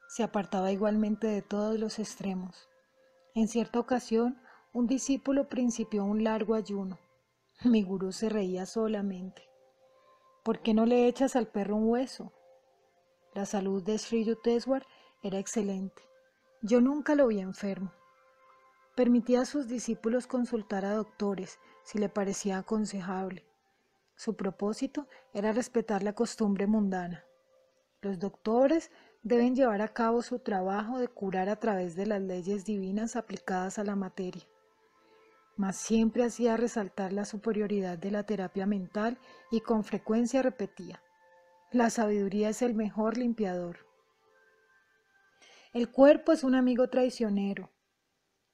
Se apartaba igualmente de todos los extremos. En cierta ocasión, un discípulo principió un largo ayuno. Mi gurú se reía solamente. ¿Por qué no le echas al perro un hueso? La salud de Sri Yukteswar era excelente. Yo nunca lo vi enfermo. Permitía a sus discípulos consultar a doctores si le parecía aconsejable. Su propósito era respetar la costumbre mundana. Los doctores deben llevar a cabo su trabajo de curar a través de las leyes divinas aplicadas a la materia mas siempre hacía resaltar la superioridad de la terapia mental y con frecuencia repetía, la sabiduría es el mejor limpiador. El cuerpo es un amigo traicionero.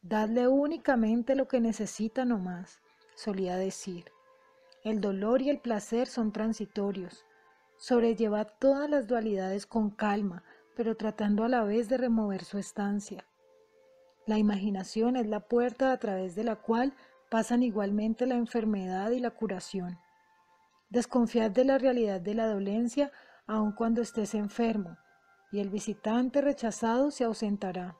Dadle únicamente lo que necesita no más, solía decir. El dolor y el placer son transitorios. Sobrellevad todas las dualidades con calma, pero tratando a la vez de remover su estancia. La imaginación es la puerta a través de la cual pasan igualmente la enfermedad y la curación. Desconfiad de la realidad de la dolencia aun cuando estés enfermo, y el visitante rechazado se ausentará.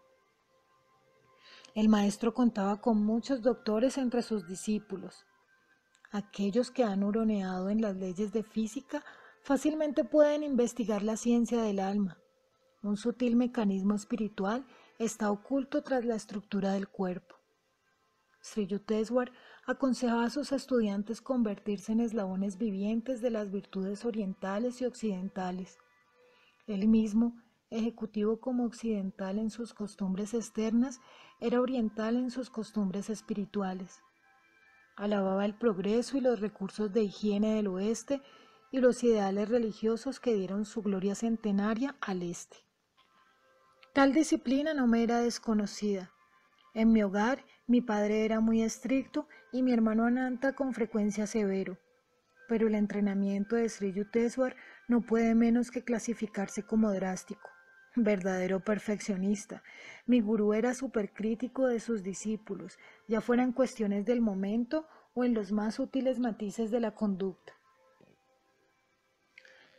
El maestro contaba con muchos doctores entre sus discípulos. Aquellos que han huroneado en las leyes de física fácilmente pueden investigar la ciencia del alma, un sutil mecanismo espiritual está oculto tras la estructura del cuerpo. Sri Yukteswar aconsejaba a sus estudiantes convertirse en eslabones vivientes de las virtudes orientales y occidentales. Él mismo, ejecutivo como occidental en sus costumbres externas, era oriental en sus costumbres espirituales. Alababa el progreso y los recursos de higiene del oeste y los ideales religiosos que dieron su gloria centenaria al este. Tal disciplina no me era desconocida. En mi hogar mi padre era muy estricto y mi hermano Ananta con frecuencia severo. Pero el entrenamiento de Sri Yukteswar no puede menos que clasificarse como drástico. Verdadero perfeccionista. Mi gurú era supercrítico de sus discípulos, ya fueran cuestiones del momento o en los más útiles matices de la conducta.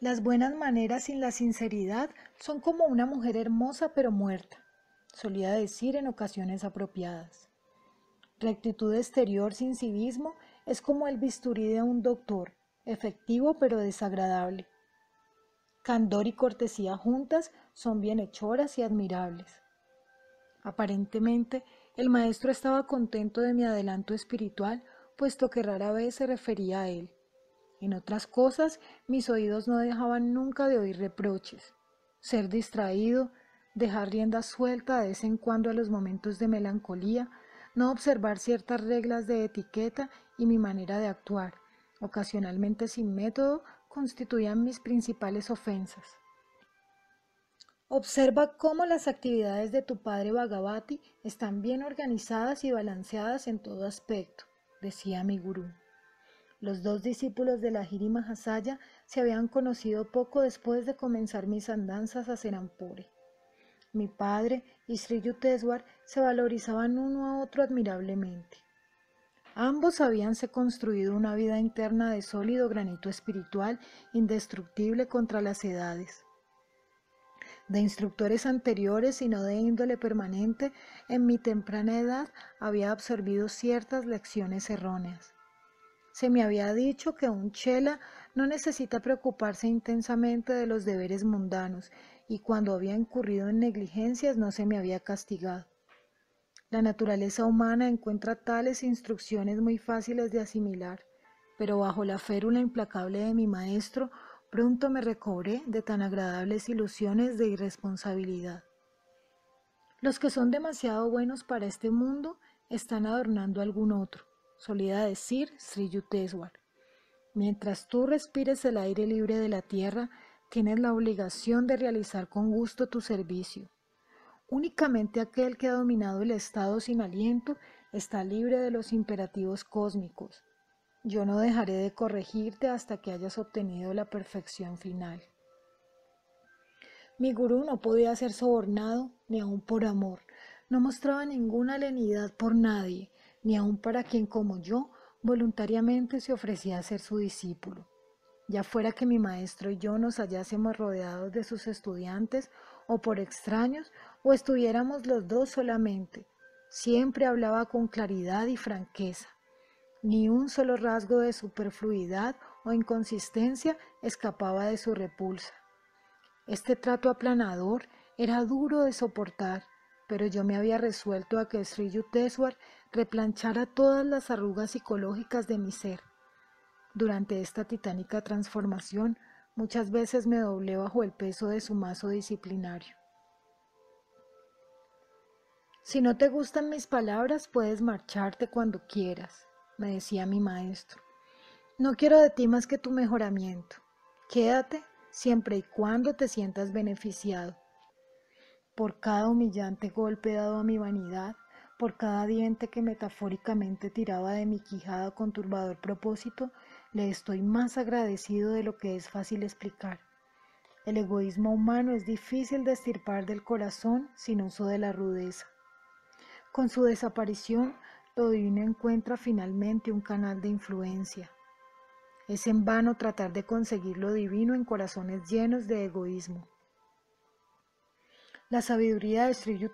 Las buenas maneras sin la sinceridad son como una mujer hermosa pero muerta, solía decir en ocasiones apropiadas. Rectitud exterior sin civismo es como el bisturí de un doctor, efectivo pero desagradable. Candor y cortesía juntas son bienhechoras y admirables. Aparentemente, el maestro estaba contento de mi adelanto espiritual, puesto que rara vez se refería a él. En otras cosas, mis oídos no dejaban nunca de oír reproches. Ser distraído, dejar rienda suelta de vez en cuando a los momentos de melancolía, no observar ciertas reglas de etiqueta y mi manera de actuar, ocasionalmente sin método, constituían mis principales ofensas. Observa cómo las actividades de tu padre Bhagavati están bien organizadas y balanceadas en todo aspecto, decía mi gurú. Los dos discípulos de la Giri Mahasaya se habían conocido poco después de comenzar mis andanzas a Serampore. Mi padre y Sri Yukteswar se valorizaban uno a otro admirablemente. Ambos habíanse construido una vida interna de sólido granito espiritual indestructible contra las edades. De instructores anteriores y no de índole permanente, en mi temprana edad había absorbido ciertas lecciones erróneas. Se me había dicho que un chela no necesita preocuparse intensamente de los deberes mundanos y cuando había incurrido en negligencias no se me había castigado. La naturaleza humana encuentra tales instrucciones muy fáciles de asimilar, pero bajo la férula implacable de mi maestro pronto me recobré de tan agradables ilusiones de irresponsabilidad. Los que son demasiado buenos para este mundo están adornando algún otro solía decir Sri Yukteswar. Mientras tú respires el aire libre de la tierra, tienes la obligación de realizar con gusto tu servicio. Únicamente aquel que ha dominado el estado sin aliento está libre de los imperativos cósmicos. Yo no dejaré de corregirte hasta que hayas obtenido la perfección final. Mi gurú no podía ser sobornado ni aun por amor, no mostraba ninguna lenidad por nadie, ni aun para quien como yo voluntariamente se ofrecía a ser su discípulo. Ya fuera que mi maestro y yo nos hallásemos rodeados de sus estudiantes o por extraños, o estuviéramos los dos solamente, siempre hablaba con claridad y franqueza. Ni un solo rasgo de superfluidad o inconsistencia escapaba de su repulsa. Este trato aplanador era duro de soportar, pero yo me había resuelto a que Sri Yukteswar replanchara todas las arrugas psicológicas de mi ser. Durante esta titánica transformación, muchas veces me doblé bajo el peso de su mazo disciplinario. Si no te gustan mis palabras, puedes marcharte cuando quieras, me decía mi maestro. No quiero de ti más que tu mejoramiento. Quédate siempre y cuando te sientas beneficiado. Por cada humillante golpe dado a mi vanidad, por cada diente que metafóricamente tiraba de mi quijada con turbador propósito, le estoy más agradecido de lo que es fácil explicar. El egoísmo humano es difícil de estirpar del corazón sin uso de la rudeza. Con su desaparición, lo divino encuentra finalmente un canal de influencia. Es en vano tratar de conseguir lo divino en corazones llenos de egoísmo. La sabiduría de Sri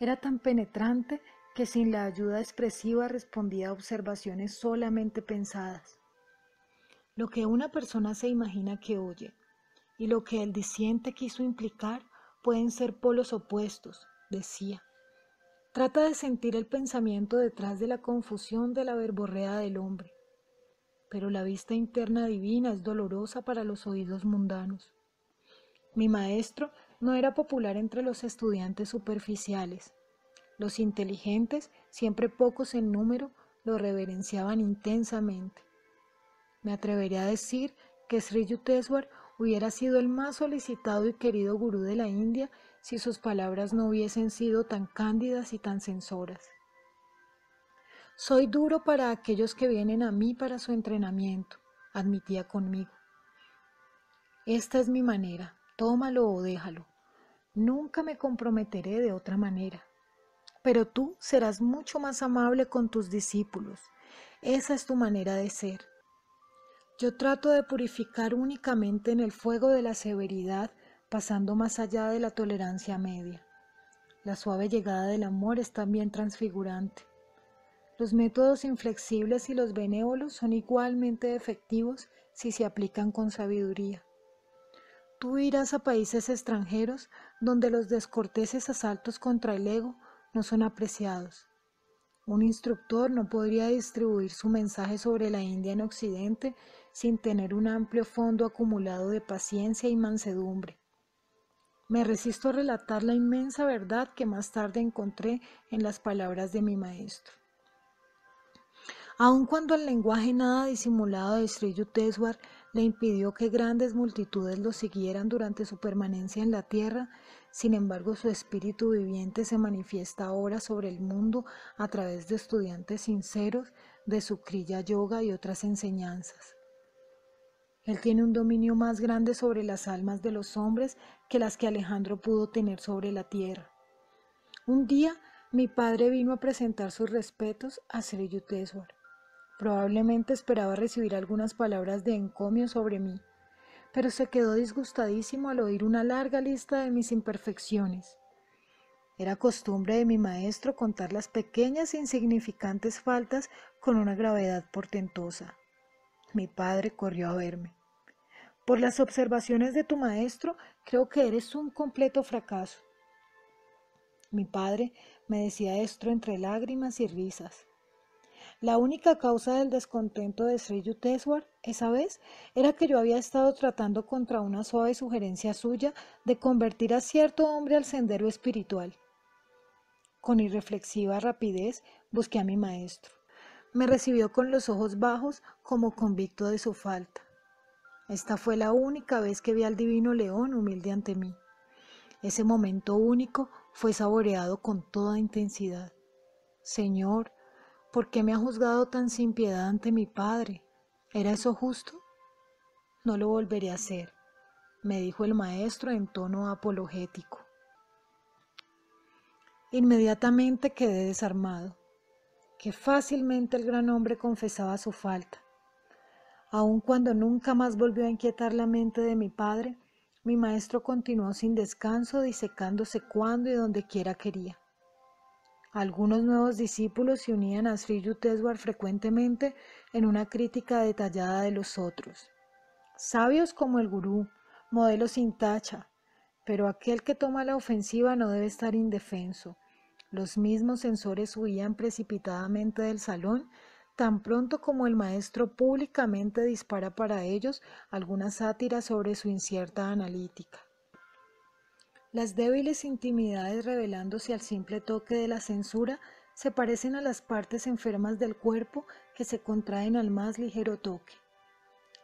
era tan penetrante que sin la ayuda expresiva respondía a observaciones solamente pensadas. Lo que una persona se imagina que oye y lo que el disiente quiso implicar pueden ser polos opuestos, decía. Trata de sentir el pensamiento detrás de la confusión de la verborrea del hombre. Pero la vista interna divina es dolorosa para los oídos mundanos. Mi maestro no era popular entre los estudiantes superficiales. Los inteligentes, siempre pocos en número, lo reverenciaban intensamente. Me atreveré a decir que Sri Yukteswar hubiera sido el más solicitado y querido gurú de la India si sus palabras no hubiesen sido tan cándidas y tan censoras. Soy duro para aquellos que vienen a mí para su entrenamiento, admitía conmigo. Esta es mi manera, tómalo o déjalo. Nunca me comprometeré de otra manera. Pero tú serás mucho más amable con tus discípulos. Esa es tu manera de ser. Yo trato de purificar únicamente en el fuego de la severidad pasando más allá de la tolerancia media. La suave llegada del amor es también transfigurante. Los métodos inflexibles y los benévolos son igualmente efectivos si se aplican con sabiduría. Tú irás a países extranjeros donde los descorteses asaltos contra el ego no son apreciados. Un instructor no podría distribuir su mensaje sobre la India en Occidente sin tener un amplio fondo acumulado de paciencia y mansedumbre. Me resisto a relatar la inmensa verdad que más tarde encontré en las palabras de mi maestro. Aun cuando el lenguaje nada disimulado de Sri Yukteswar le impidió que grandes multitudes lo siguieran durante su permanencia en la tierra, sin embargo su espíritu viviente se manifiesta ahora sobre el mundo a través de estudiantes sinceros de su Kriya Yoga y otras enseñanzas. Él tiene un dominio más grande sobre las almas de los hombres que las que Alejandro pudo tener sobre la tierra. Un día mi padre vino a presentar sus respetos a Sri Yukteswar. Probablemente esperaba recibir algunas palabras de encomio sobre mí, pero se quedó disgustadísimo al oír una larga lista de mis imperfecciones. Era costumbre de mi maestro contar las pequeñas e insignificantes faltas con una gravedad portentosa. Mi padre corrió a verme. Por las observaciones de tu maestro, creo que eres un completo fracaso. Mi padre me decía esto entre lágrimas y risas. La única causa del descontento de Sri Yukteswar esa vez era que yo había estado tratando contra una suave sugerencia suya de convertir a cierto hombre al sendero espiritual. Con irreflexiva rapidez busqué a mi maestro. Me recibió con los ojos bajos como convicto de su falta. Esta fue la única vez que vi al divino león humilde ante mí. Ese momento único fue saboreado con toda intensidad. Señor, ¿por qué me ha juzgado tan sin piedad ante mi Padre? ¿Era eso justo? No lo volveré a hacer, me dijo el maestro en tono apologético. Inmediatamente quedé desarmado. Qué fácilmente el gran hombre confesaba su falta. Aun cuando nunca más volvió a inquietar la mente de mi padre, mi maestro continuó sin descanso disecándose cuando y donde quiera quería. Algunos nuevos discípulos se unían a Sri Yukteswar frecuentemente en una crítica detallada de los otros. Sabios como el gurú, modelos sin tacha, pero aquel que toma la ofensiva no debe estar indefenso. Los mismos censores huían precipitadamente del salón tan pronto como el maestro públicamente dispara para ellos alguna sátira sobre su incierta analítica. Las débiles intimidades revelándose al simple toque de la censura se parecen a las partes enfermas del cuerpo que se contraen al más ligero toque.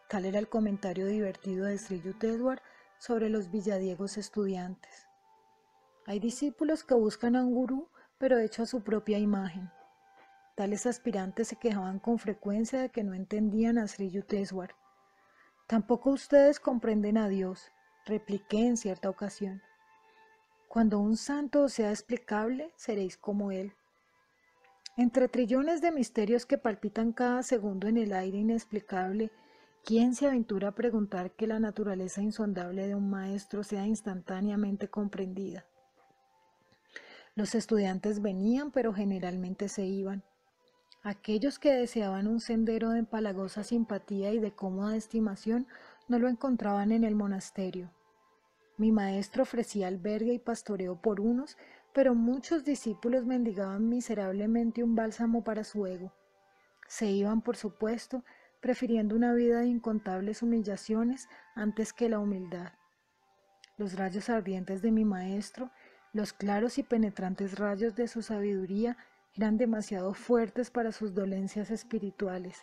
Tal era el comentario divertido de Sri Edward sobre los villadiegos estudiantes. Hay discípulos que buscan a un gurú, pero hecho a su propia imagen. Tales aspirantes se quejaban con frecuencia de que no entendían a Sri Yukteswar. Tampoco ustedes comprenden a Dios, repliqué en cierta ocasión. Cuando un santo sea explicable, seréis como él. Entre trillones de misterios que palpitan cada segundo en el aire inexplicable, ¿quién se aventura a preguntar que la naturaleza insondable de un maestro sea instantáneamente comprendida? Los estudiantes venían, pero generalmente se iban. Aquellos que deseaban un sendero de empalagosa simpatía y de cómoda estimación no lo encontraban en el monasterio. Mi maestro ofrecía albergue y pastoreo por unos, pero muchos discípulos mendigaban miserablemente un bálsamo para su ego. Se iban, por supuesto, prefiriendo una vida de incontables humillaciones antes que la humildad. Los rayos ardientes de mi maestro, los claros y penetrantes rayos de su sabiduría eran demasiado fuertes para sus dolencias espirituales.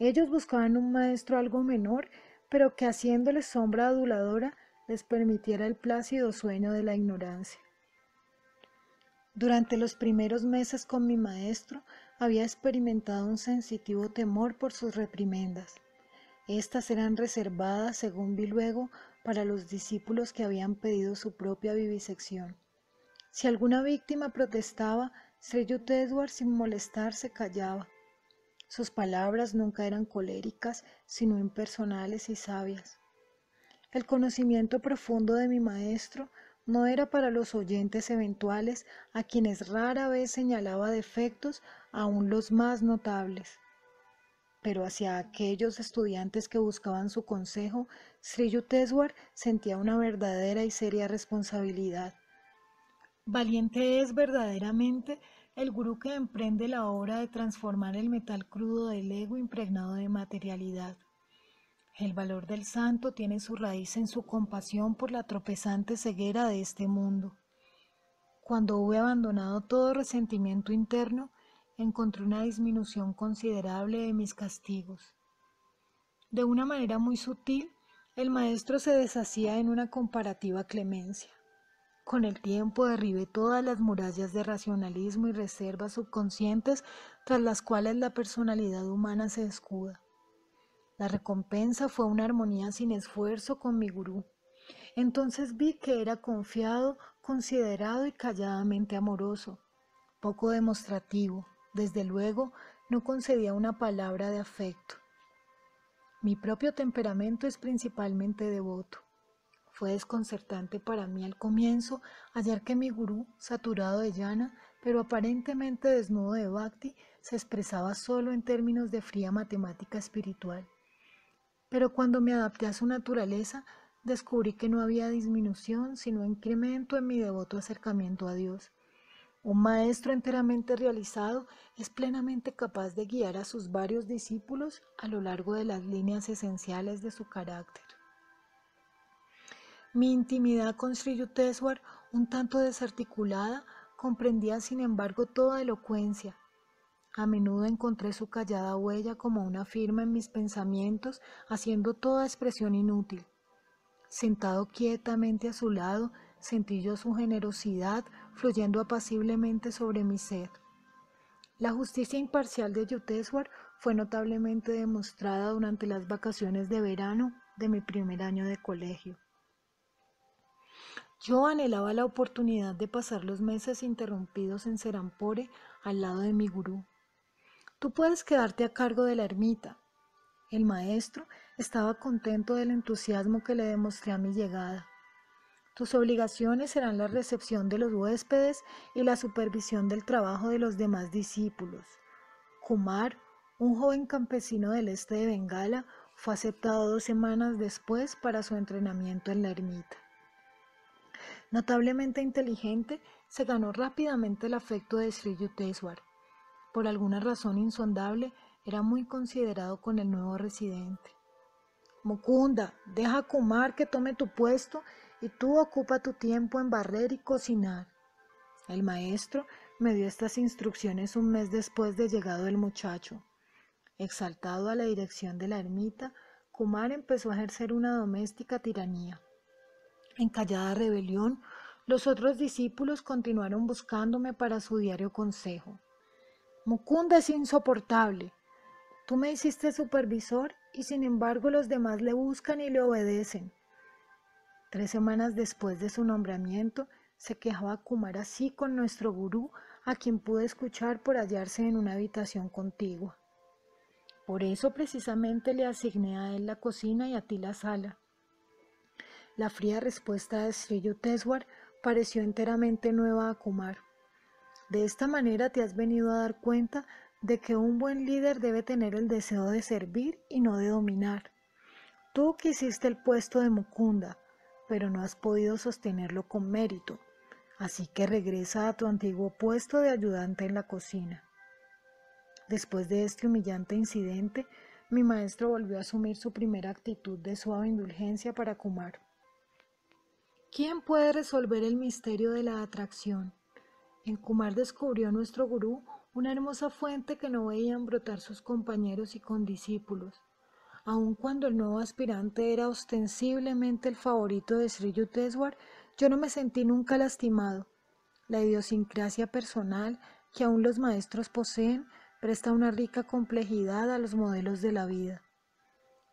Ellos buscaban un maestro algo menor, pero que haciéndoles sombra aduladora les permitiera el plácido sueño de la ignorancia. Durante los primeros meses con mi maestro había experimentado un sensitivo temor por sus reprimendas. Estas eran reservadas, según vi luego, para los discípulos que habían pedido su propia vivisección. Si alguna víctima protestaba, Sreyut Edward sin molestarse callaba. Sus palabras nunca eran coléricas, sino impersonales y sabias. El conocimiento profundo de mi maestro no era para los oyentes eventuales a quienes rara vez señalaba defectos aun los más notables. Pero hacia aquellos estudiantes que buscaban su consejo, Sri Yukteswar sentía una verdadera y seria responsabilidad. Valiente es verdaderamente el gurú que emprende la obra de transformar el metal crudo del ego impregnado de materialidad. El valor del santo tiene su raíz en su compasión por la tropezante ceguera de este mundo. Cuando hube abandonado todo resentimiento interno, encontré una disminución considerable de mis castigos. De una manera muy sutil, el maestro se deshacía en una comparativa clemencia. Con el tiempo derribé todas las murallas de racionalismo y reservas subconscientes tras las cuales la personalidad humana se escuda. La recompensa fue una armonía sin esfuerzo con mi gurú. Entonces vi que era confiado, considerado y calladamente amoroso, poco demostrativo. Desde luego, no concedía una palabra de afecto. Mi propio temperamento es principalmente devoto. Fue desconcertante para mí al comienzo hallar que mi gurú, saturado de llana, pero aparentemente desnudo de bhakti, se expresaba solo en términos de fría matemática espiritual. Pero cuando me adapté a su naturaleza, descubrí que no había disminución, sino incremento en mi devoto acercamiento a Dios. Un maestro enteramente realizado es plenamente capaz de guiar a sus varios discípulos a lo largo de las líneas esenciales de su carácter. Mi intimidad con Sri Yukteswar, un tanto desarticulada, comprendía sin embargo toda elocuencia, a menudo encontré su callada huella como una firma en mis pensamientos, haciendo toda expresión inútil. Sentado quietamente a su lado, sentí yo su generosidad fluyendo apaciblemente sobre mi sed. La justicia imparcial de Yuteswar fue notablemente demostrada durante las vacaciones de verano de mi primer año de colegio. Yo anhelaba la oportunidad de pasar los meses interrumpidos en Serampore al lado de mi gurú. Tú puedes quedarte a cargo de la ermita. El maestro estaba contento del entusiasmo que le demostré a mi llegada. Tus obligaciones serán la recepción de los huéspedes y la supervisión del trabajo de los demás discípulos. Kumar, un joven campesino del este de Bengala, fue aceptado dos semanas después para su entrenamiento en la ermita. Notablemente inteligente, se ganó rápidamente el afecto de Sri Yukteswar. Por alguna razón insondable, era muy considerado con el nuevo residente. Mukunda, deja a Kumar que tome tu puesto y tú ocupa tu tiempo en barrer y cocinar. El maestro me dio estas instrucciones un mes después de llegado el muchacho. Exaltado a la dirección de la ermita, Kumar empezó a ejercer una doméstica tiranía. En callada rebelión, los otros discípulos continuaron buscándome para su diario consejo. Mukunda es insoportable. Tú me hiciste supervisor y sin embargo los demás le buscan y le obedecen. Tres semanas después de su nombramiento, se quejaba Kumar así con nuestro gurú, a quien pude escuchar por hallarse en una habitación contigua. Por eso precisamente le asigné a él la cocina y a ti la sala. La fría respuesta de Sri Yukteswar pareció enteramente nueva a Kumar. De esta manera te has venido a dar cuenta de que un buen líder debe tener el deseo de servir y no de dominar. Tú quisiste el puesto de Mukunda, pero no has podido sostenerlo con mérito, así que regresa a tu antiguo puesto de ayudante en la cocina. Después de este humillante incidente, mi maestro volvió a asumir su primera actitud de suave indulgencia para Kumar. ¿Quién puede resolver el misterio de la atracción? En Kumar descubrió nuestro gurú una hermosa fuente que no veían brotar sus compañeros y condiscípulos. Aun cuando el nuevo aspirante era ostensiblemente el favorito de Sri Yukteswar, yo no me sentí nunca lastimado. La idiosincrasia personal que aún los maestros poseen presta una rica complejidad a los modelos de la vida.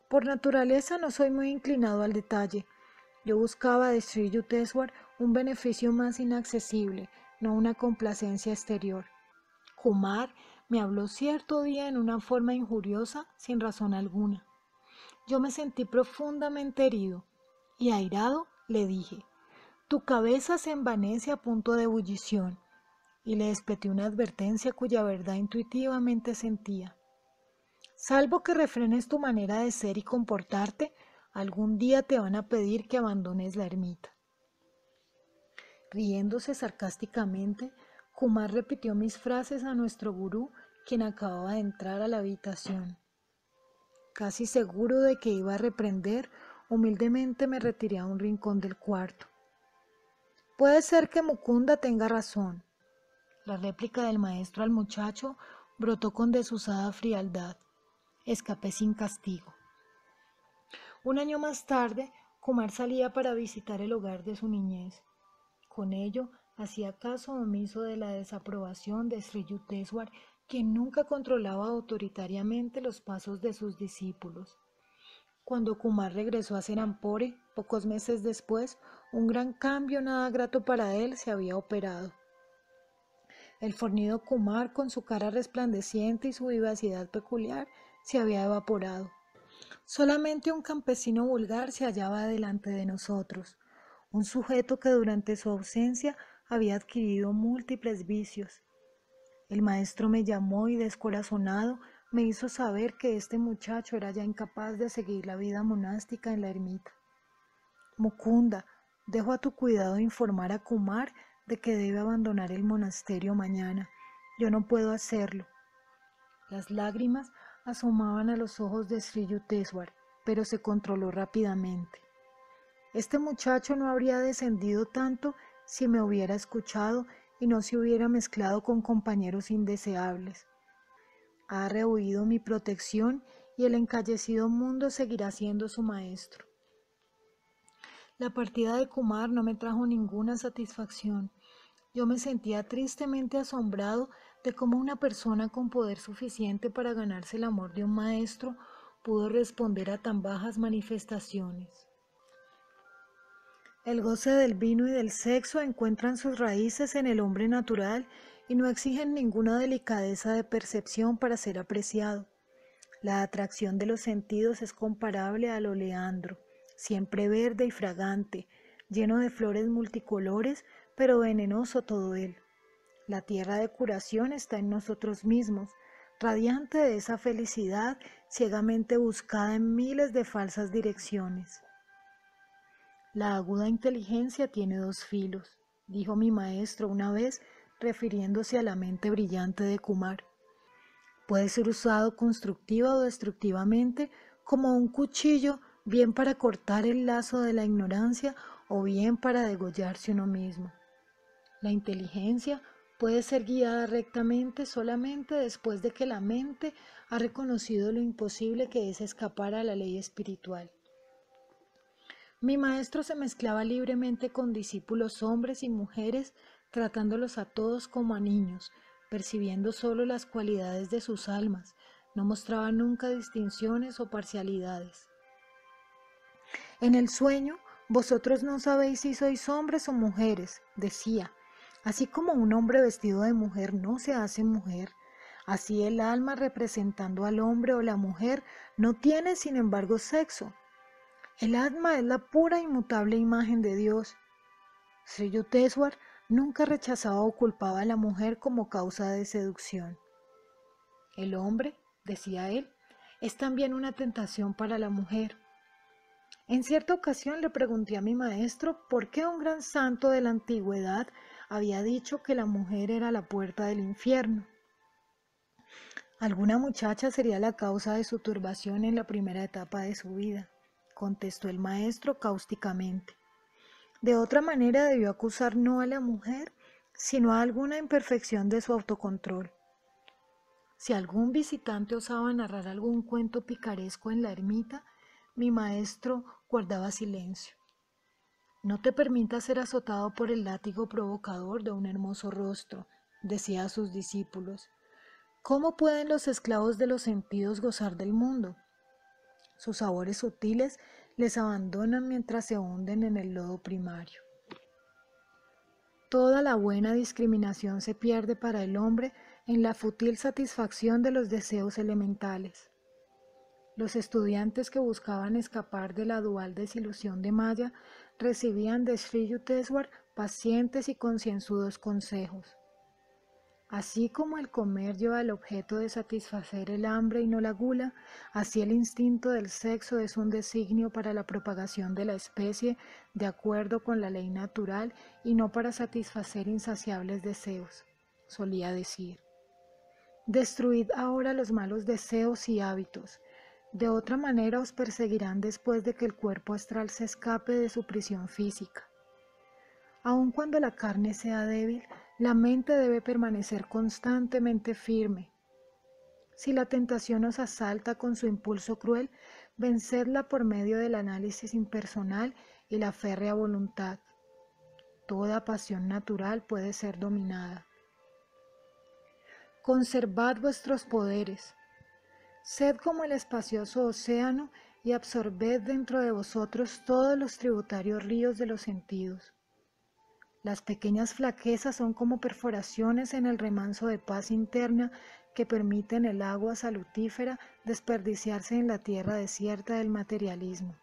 Por naturaleza no soy muy inclinado al detalle, yo buscaba de Sri Yukteswar un beneficio más inaccesible, no una complacencia exterior. Kumar me habló cierto día en una forma injuriosa sin razón alguna. Yo me sentí profundamente herido y airado le dije, tu cabeza se envanece a punto de ebullición y le despeté una advertencia cuya verdad intuitivamente sentía. Salvo que refrenes tu manera de ser y comportarte, Algún día te van a pedir que abandones la ermita. Riéndose sarcásticamente, Kumar repitió mis frases a nuestro gurú, quien acababa de entrar a la habitación. Casi seguro de que iba a reprender, humildemente me retiré a un rincón del cuarto. Puede ser que Mukunda tenga razón. La réplica del maestro al muchacho brotó con desusada frialdad. Escapé sin castigo. Un año más tarde, Kumar salía para visitar el hogar de su niñez. Con ello, hacía caso omiso de la desaprobación de Sri Yukteswar, quien nunca controlaba autoritariamente los pasos de sus discípulos. Cuando Kumar regresó a Serampore, pocos meses después, un gran cambio nada grato para él se había operado. El fornido Kumar, con su cara resplandeciente y su vivacidad peculiar, se había evaporado. Solamente un campesino vulgar se hallaba delante de nosotros, un sujeto que durante su ausencia había adquirido múltiples vicios. El maestro me llamó y descorazonado me hizo saber que este muchacho era ya incapaz de seguir la vida monástica en la ermita. Mukunda, dejo a tu cuidado informar a Kumar de que debe abandonar el monasterio mañana. Yo no puedo hacerlo. Las lágrimas asomaban a los ojos de Sri Yukteswar, pero se controló rápidamente. Este muchacho no habría descendido tanto si me hubiera escuchado y no se hubiera mezclado con compañeros indeseables. Ha rehuido mi protección y el encallecido mundo seguirá siendo su maestro. La partida de Kumar no me trajo ninguna satisfacción. Yo me sentía tristemente asombrado de cómo una persona con poder suficiente para ganarse el amor de un maestro pudo responder a tan bajas manifestaciones. El goce del vino y del sexo encuentran sus raíces en el hombre natural y no exigen ninguna delicadeza de percepción para ser apreciado. La atracción de los sentidos es comparable al oleandro, siempre verde y fragante, lleno de flores multicolores, pero venenoso todo él. La tierra de curación está en nosotros mismos, radiante de esa felicidad ciegamente buscada en miles de falsas direcciones. La aguda inteligencia tiene dos filos, dijo mi maestro una vez refiriéndose a la mente brillante de Kumar. Puede ser usado constructiva o destructivamente como un cuchillo, bien para cortar el lazo de la ignorancia o bien para degollarse uno mismo. La inteligencia puede ser guiada rectamente solamente después de que la mente ha reconocido lo imposible que es escapar a la ley espiritual. Mi maestro se mezclaba libremente con discípulos hombres y mujeres, tratándolos a todos como a niños, percibiendo solo las cualidades de sus almas, no mostraba nunca distinciones o parcialidades. En el sueño, vosotros no sabéis si sois hombres o mujeres, decía, Así como un hombre vestido de mujer no se hace mujer, así el alma representando al hombre o la mujer no tiene sin embargo sexo. El alma es la pura inmutable imagen de Dios. Sri Yukteswar nunca rechazaba o culpaba a la mujer como causa de seducción. El hombre, decía él, es también una tentación para la mujer. En cierta ocasión le pregunté a mi maestro por qué un gran santo de la antigüedad había dicho que la mujer era la puerta del infierno. Alguna muchacha sería la causa de su turbación en la primera etapa de su vida, contestó el maestro cáusticamente. De otra manera debió acusar no a la mujer, sino a alguna imperfección de su autocontrol. Si algún visitante osaba narrar algún cuento picaresco en la ermita, mi maestro guardaba silencio. No te permitas ser azotado por el látigo provocador de un hermoso rostro, decía a sus discípulos. ¿Cómo pueden los esclavos de los sentidos gozar del mundo? Sus sabores sutiles les abandonan mientras se hunden en el lodo primario. Toda la buena discriminación se pierde para el hombre en la fútil satisfacción de los deseos elementales. Los estudiantes que buscaban escapar de la dual desilusión de Maya recibían de Sri Yukteswar pacientes y concienzudos consejos. Así como el comer lleva el objeto de satisfacer el hambre y no la gula, así el instinto del sexo es un designio para la propagación de la especie de acuerdo con la ley natural y no para satisfacer insaciables deseos, solía decir. Destruid ahora los malos deseos y hábitos, de otra manera os perseguirán después de que el cuerpo astral se escape de su prisión física. Aun cuando la carne sea débil, la mente debe permanecer constantemente firme. Si la tentación os asalta con su impulso cruel, vencedla por medio del análisis impersonal y la férrea voluntad. Toda pasión natural puede ser dominada. Conservad vuestros poderes, Sed como el espacioso océano y absorbed dentro de vosotros todos los tributarios ríos de los sentidos. Las pequeñas flaquezas son como perforaciones en el remanso de paz interna que permiten el agua salutífera desperdiciarse en la tierra desierta del materialismo.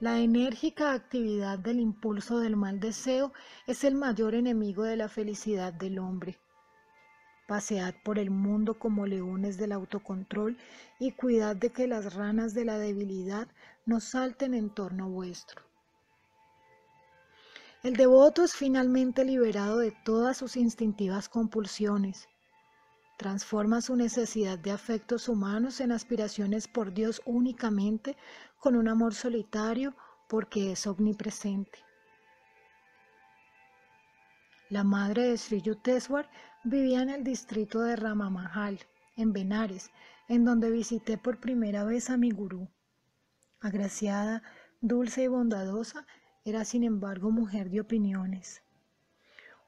La enérgica actividad del impulso del mal deseo es el mayor enemigo de la felicidad del hombre. Pasead por el mundo como leones del autocontrol y cuidad de que las ranas de la debilidad no salten en torno vuestro. El devoto es finalmente liberado de todas sus instintivas compulsiones. Transforma su necesidad de afectos humanos en aspiraciones por Dios únicamente con un amor solitario porque es omnipresente. La madre de Sri Yukteswar Vivía en el distrito de Ramamahal, en Benares, en donde visité por primera vez a mi gurú. Agraciada, dulce y bondadosa, era sin embargo mujer de opiniones.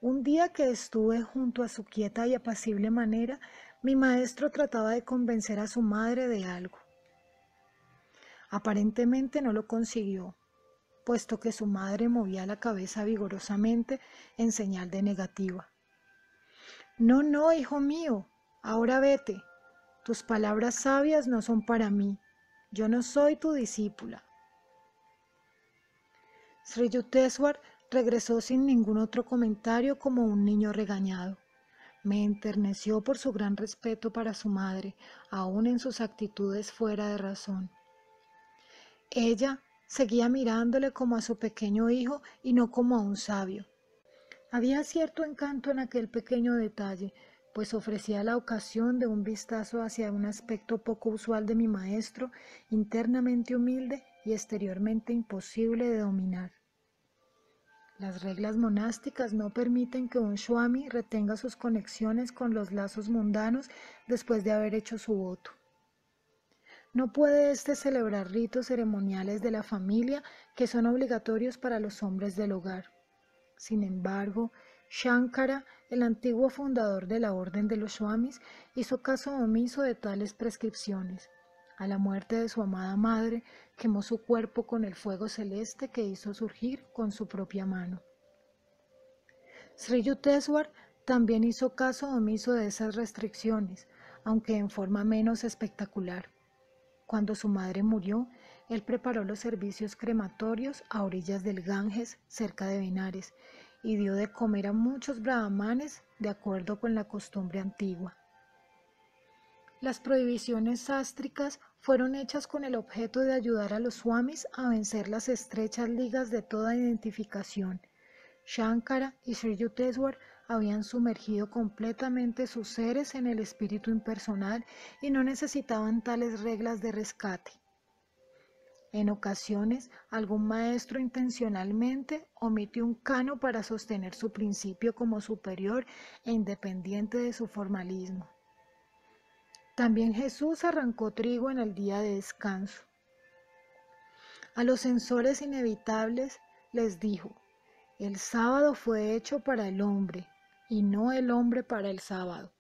Un día que estuve junto a su quieta y apacible manera, mi maestro trataba de convencer a su madre de algo. Aparentemente no lo consiguió, puesto que su madre movía la cabeza vigorosamente en señal de negativa. No, no, hijo mío, ahora vete. Tus palabras sabias no son para mí. Yo no soy tu discípula. Sri regresó sin ningún otro comentario como un niño regañado. Me enterneció por su gran respeto para su madre, aun en sus actitudes fuera de razón. Ella seguía mirándole como a su pequeño hijo y no como a un sabio. Había cierto encanto en aquel pequeño detalle, pues ofrecía la ocasión de un vistazo hacia un aspecto poco usual de mi maestro, internamente humilde y exteriormente imposible de dominar. Las reglas monásticas no permiten que un Swami retenga sus conexiones con los lazos mundanos después de haber hecho su voto. No puede éste celebrar ritos ceremoniales de la familia que son obligatorios para los hombres del hogar. Sin embargo, Shankara, el antiguo fundador de la Orden de los Swamis, hizo caso omiso de tales prescripciones. A la muerte de su amada madre, quemó su cuerpo con el fuego celeste que hizo surgir con su propia mano. Sri Yukteswar también hizo caso omiso de esas restricciones, aunque en forma menos espectacular. Cuando su madre murió, él preparó los servicios crematorios a orillas del Ganges, cerca de Benares, y dio de comer a muchos brahmanes de acuerdo con la costumbre antigua. Las prohibiciones sástricas fueron hechas con el objeto de ayudar a los swamis a vencer las estrechas ligas de toda identificación. Shankara y Sri Yukteswar habían sumergido completamente sus seres en el espíritu impersonal y no necesitaban tales reglas de rescate. En ocasiones, algún maestro intencionalmente omite un cano para sostener su principio como superior e independiente de su formalismo. También Jesús arrancó trigo en el día de descanso. A los censores inevitables les dijo, el sábado fue hecho para el hombre y no el hombre para el sábado.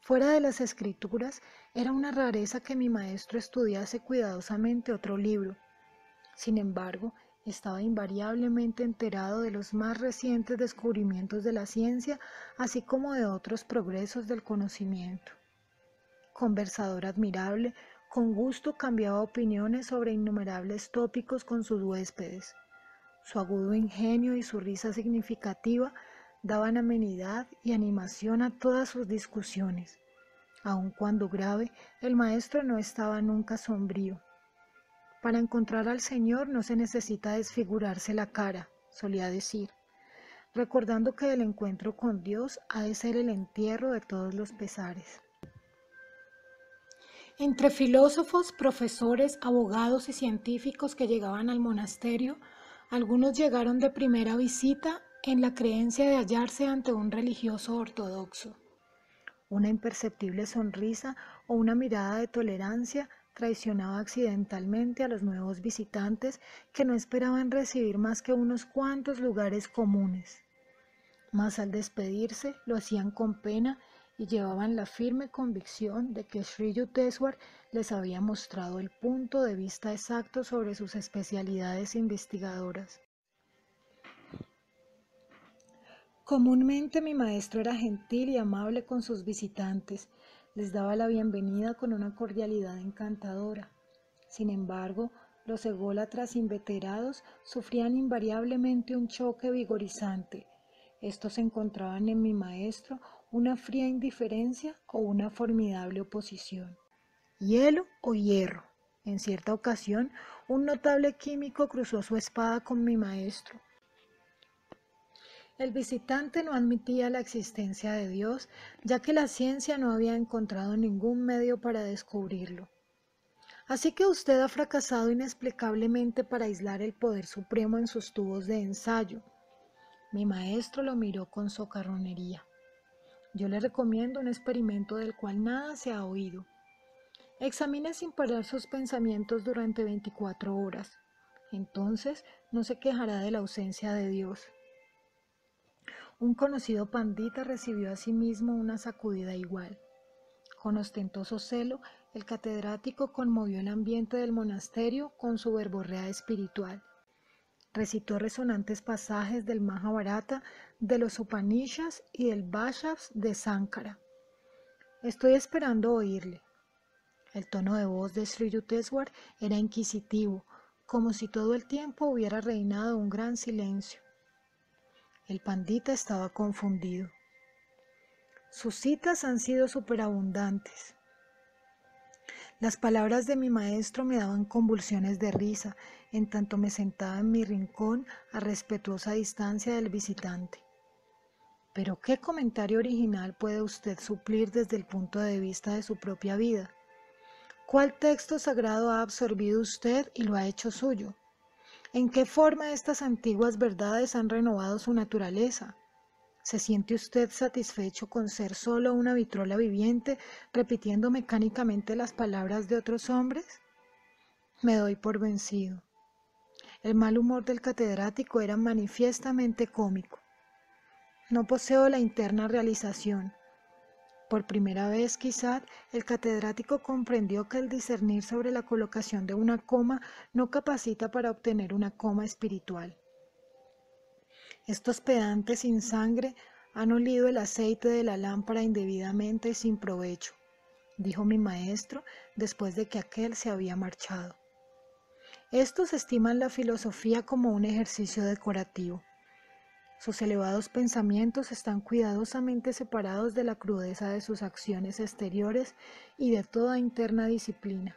Fuera de las escrituras, era una rareza que mi maestro estudiase cuidadosamente otro libro. Sin embargo, estaba invariablemente enterado de los más recientes descubrimientos de la ciencia, así como de otros progresos del conocimiento conversador admirable, con gusto cambiaba opiniones sobre innumerables tópicos con sus huéspedes. Su agudo ingenio y su risa significativa daban amenidad y animación a todas sus discusiones. Aun cuando grave, el maestro no estaba nunca sombrío. Para encontrar al Señor no se necesita desfigurarse la cara, solía decir, recordando que el encuentro con Dios ha de ser el entierro de todos los pesares. Entre filósofos, profesores, abogados y científicos que llegaban al monasterio, algunos llegaron de primera visita en la creencia de hallarse ante un religioso ortodoxo. Una imperceptible sonrisa o una mirada de tolerancia traicionaba accidentalmente a los nuevos visitantes que no esperaban recibir más que unos cuantos lugares comunes. Mas al despedirse lo hacían con pena y llevaban la firme convicción de que Sri Yukteswar les había mostrado el punto de vista exacto sobre sus especialidades investigadoras. Comúnmente mi maestro era gentil y amable con sus visitantes, les daba la bienvenida con una cordialidad encantadora. Sin embargo, los ególatras inveterados sufrían invariablemente un choque vigorizante. Estos encontraban en mi maestro una fría indiferencia o una formidable oposición. Hielo o hierro. En cierta ocasión, un notable químico cruzó su espada con mi maestro. El visitante no admitía la existencia de Dios, ya que la ciencia no había encontrado ningún medio para descubrirlo. Así que usted ha fracasado inexplicablemente para aislar el poder supremo en sus tubos de ensayo. Mi maestro lo miró con socarronería. Yo le recomiendo un experimento del cual nada se ha oído. Examine sin parar sus pensamientos durante 24 horas. Entonces no se quejará de la ausencia de Dios. un conocido pandita recibió a sí mismo una sacudida igual. Con ostentoso celo, el catedrático conmovió el ambiente del monasterio con su verborrea espiritual. Recitó resonantes pasajes del Mahabharata, de los Upanishads y del Vaishnavas de Sankara. Estoy esperando oírle. El tono de voz de Sri Yukteswar era inquisitivo, como si todo el tiempo hubiera reinado un gran silencio. El pandita estaba confundido. Sus citas han sido superabundantes. Las palabras de mi maestro me daban convulsiones de risa, en tanto me sentaba en mi rincón a respetuosa distancia del visitante. Pero ¿qué comentario original puede usted suplir desde el punto de vista de su propia vida? ¿Cuál texto sagrado ha absorbido usted y lo ha hecho suyo? ¿En qué forma estas antiguas verdades han renovado su naturaleza? ¿Se siente usted satisfecho con ser solo una vitrola viviente repitiendo mecánicamente las palabras de otros hombres? Me doy por vencido. El mal humor del catedrático era manifiestamente cómico. No poseo la interna realización. Por primera vez, quizá, el catedrático comprendió que el discernir sobre la colocación de una coma no capacita para obtener una coma espiritual. Estos pedantes sin sangre han olido el aceite de la lámpara indebidamente y sin provecho, dijo mi maestro después de que aquel se había marchado. Estos estiman la filosofía como un ejercicio decorativo. Sus elevados pensamientos están cuidadosamente separados de la crudeza de sus acciones exteriores y de toda interna disciplina.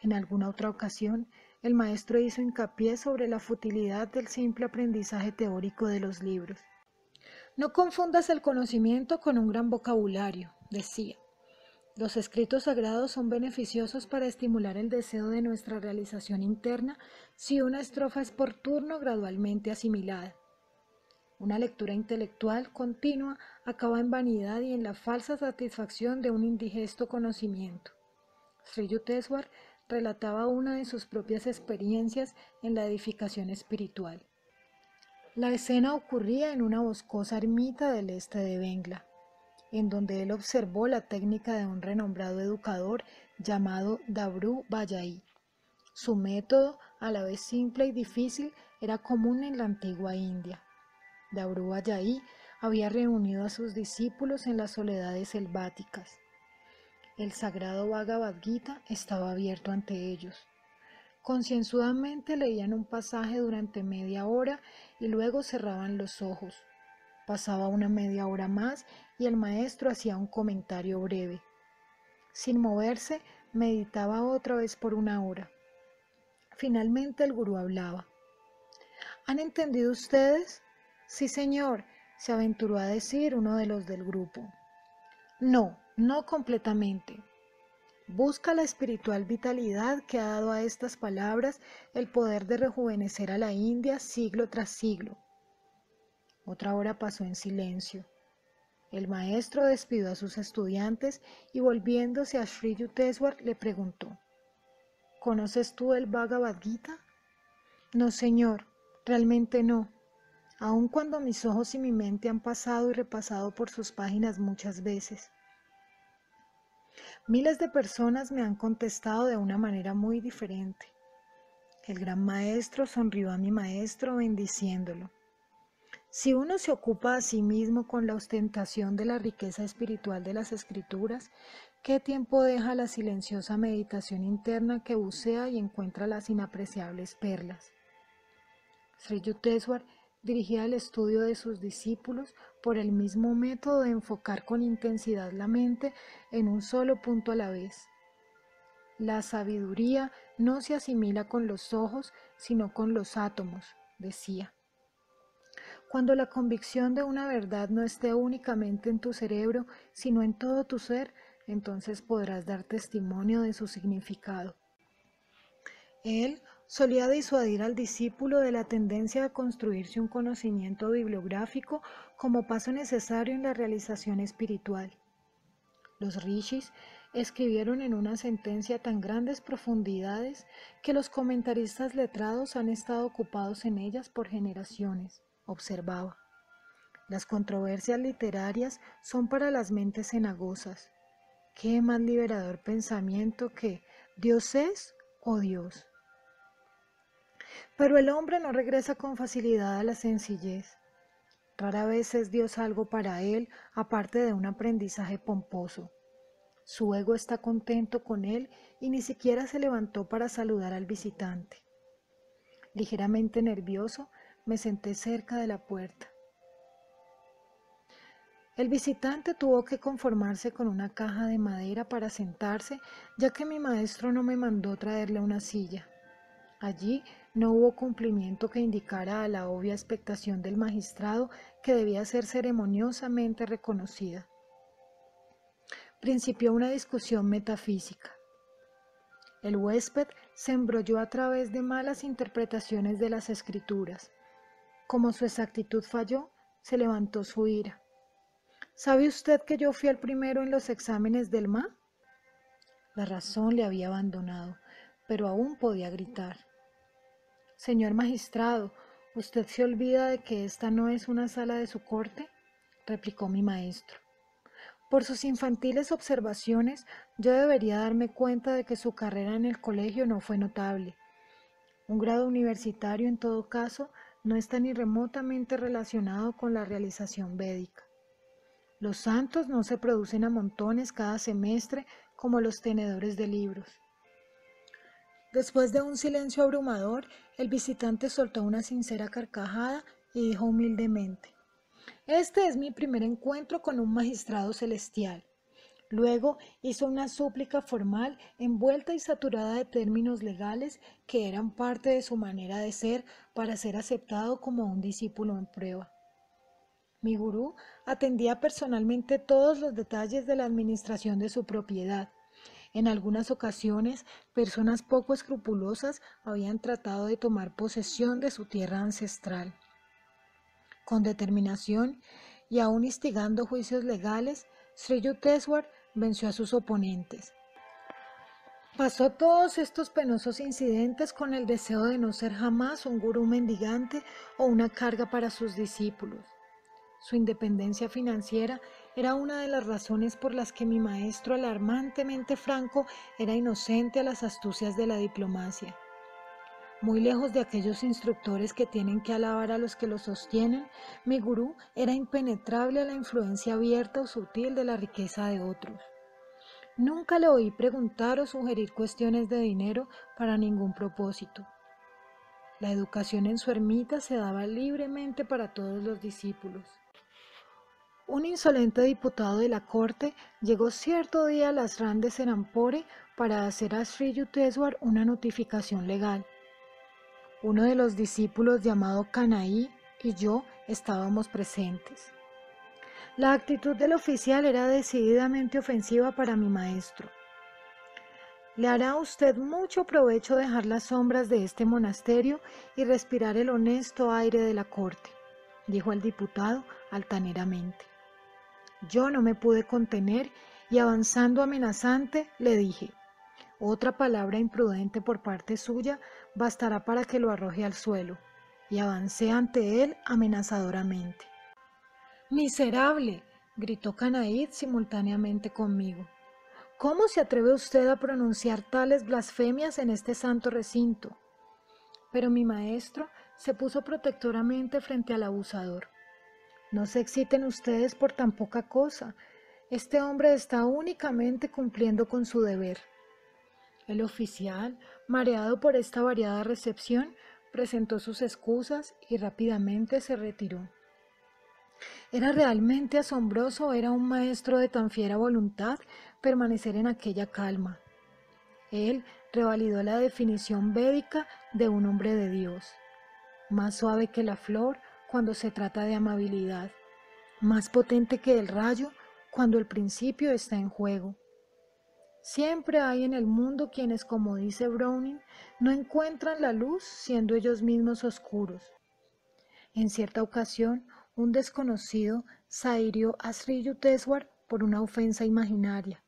En alguna otra ocasión, el maestro hizo hincapié sobre la futilidad del simple aprendizaje teórico de los libros. No confundas el conocimiento con un gran vocabulario, decía. Los escritos sagrados son beneficiosos para estimular el deseo de nuestra realización interna si una estrofa es por turno gradualmente asimilada. Una lectura intelectual continua acaba en vanidad y en la falsa satisfacción de un indigesto conocimiento. Sri Yukteswar relataba una de sus propias experiencias en la edificación espiritual. La escena ocurría en una boscosa ermita del este de Bengla, en donde él observó la técnica de un renombrado educador llamado Dabru Bayai. Su método, a la vez simple y difícil, era común en la antigua India. Dabru Bayai había reunido a sus discípulos en las soledades selváticas el sagrado Bhagavad Gita estaba abierto ante ellos. Concienzudamente leían un pasaje durante media hora y luego cerraban los ojos. Pasaba una media hora más y el maestro hacía un comentario breve. Sin moverse, meditaba otra vez por una hora. Finalmente el gurú hablaba. ¿Han entendido ustedes? Sí, señor, se aventuró a decir uno de los del grupo. No, no completamente. Busca la espiritual vitalidad que ha dado a estas palabras el poder de rejuvenecer a la India siglo tras siglo. Otra hora pasó en silencio. El maestro despidió a sus estudiantes y volviéndose a Sri Yukteswar le preguntó, ¿Conoces tú el Bhagavad Gita? No, señor, realmente no, aun cuando mis ojos y mi mente han pasado y repasado por sus páginas muchas veces. Miles de personas me han contestado de una manera muy diferente. El gran maestro sonrió a mi maestro bendiciéndolo. Si uno se ocupa a sí mismo con la ostentación de la riqueza espiritual de las escrituras, ¿qué tiempo deja la silenciosa meditación interna que bucea y encuentra las inapreciables perlas? Sri Yukteswar dirigía el estudio de sus discípulos por el mismo método de enfocar con intensidad la mente en un solo punto a la vez. La sabiduría no se asimila con los ojos, sino con los átomos, decía. Cuando la convicción de una verdad no esté únicamente en tu cerebro, sino en todo tu ser, entonces podrás dar testimonio de su significado. Él solía disuadir al discípulo de la tendencia a construirse un conocimiento bibliográfico como paso necesario en la realización espiritual. Los rishis escribieron en una sentencia tan grandes profundidades que los comentaristas letrados han estado ocupados en ellas por generaciones, observaba. Las controversias literarias son para las mentes cenagosas. ¿Qué más liberador pensamiento que Dios es o Dios? Pero el hombre no regresa con facilidad a la sencillez. Rara vez es Dios algo para él aparte de un aprendizaje pomposo. Su ego está contento con él y ni siquiera se levantó para saludar al visitante. Ligeramente nervioso, me senté cerca de la puerta. El visitante tuvo que conformarse con una caja de madera para sentarse, ya que mi maestro no me mandó traerle una silla. Allí no hubo cumplimiento que indicara a la obvia expectación del magistrado que debía ser ceremoniosamente reconocida. Principió una discusión metafísica. El huésped se embrolló a través de malas interpretaciones de las escrituras. Como su exactitud falló, se levantó su ira. ¿Sabe usted que yo fui el primero en los exámenes del MA? La razón le había abandonado, pero aún podía gritar. Señor magistrado, ¿usted se olvida de que esta no es una sala de su corte? replicó mi maestro. Por sus infantiles observaciones, yo debería darme cuenta de que su carrera en el colegio no fue notable. Un grado universitario, en todo caso, no está ni remotamente relacionado con la realización védica. Los santos no se producen a montones cada semestre como los tenedores de libros. Después de un silencio abrumador, el visitante soltó una sincera carcajada y dijo humildemente, Este es mi primer encuentro con un magistrado celestial. Luego hizo una súplica formal envuelta y saturada de términos legales que eran parte de su manera de ser para ser aceptado como un discípulo en prueba. Mi gurú atendía personalmente todos los detalles de la administración de su propiedad. En algunas ocasiones, personas poco escrupulosas habían tratado de tomar posesión de su tierra ancestral. Con determinación y aún instigando juicios legales, Sri Yukteswar venció a sus oponentes. Pasó todos estos penosos incidentes con el deseo de no ser jamás un gurú mendigante o una carga para sus discípulos. Su independencia financiera era una de las razones por las que mi maestro alarmantemente franco era inocente a las astucias de la diplomacia. Muy lejos de aquellos instructores que tienen que alabar a los que los sostienen, mi gurú era impenetrable a la influencia abierta o sutil de la riqueza de otros. Nunca le oí preguntar o sugerir cuestiones de dinero para ningún propósito. La educación en su ermita se daba libremente para todos los discípulos. Un insolente diputado de la corte llegó cierto día a las Randes en Ampore para hacer a Sri Yukteswar una notificación legal. Uno de los discípulos llamado Kanaí y yo estábamos presentes. La actitud del oficial era decididamente ofensiva para mi maestro. Le hará a usted mucho provecho dejar las sombras de este monasterio y respirar el honesto aire de la corte, dijo el diputado altaneramente. Yo no me pude contener y avanzando amenazante le dije, otra palabra imprudente por parte suya bastará para que lo arroje al suelo, y avancé ante él amenazadoramente. Miserable, gritó Canaid simultáneamente conmigo. ¿Cómo se atreve usted a pronunciar tales blasfemias en este santo recinto? Pero mi maestro se puso protectoramente frente al abusador. No se exciten ustedes por tan poca cosa. Este hombre está únicamente cumpliendo con su deber. El oficial, mareado por esta variada recepción, presentó sus excusas y rápidamente se retiró. Era realmente asombroso era un maestro de tan fiera voluntad permanecer en aquella calma. Él revalidó la definición védica de un hombre de Dios. Más suave que la flor, cuando se trata de amabilidad, más potente que el rayo cuando el principio está en juego. Siempre hay en el mundo quienes, como dice Browning, no encuentran la luz siendo ellos mismos oscuros. En cierta ocasión, un desconocido sahirió a Sri Yukteswar por una ofensa imaginaria.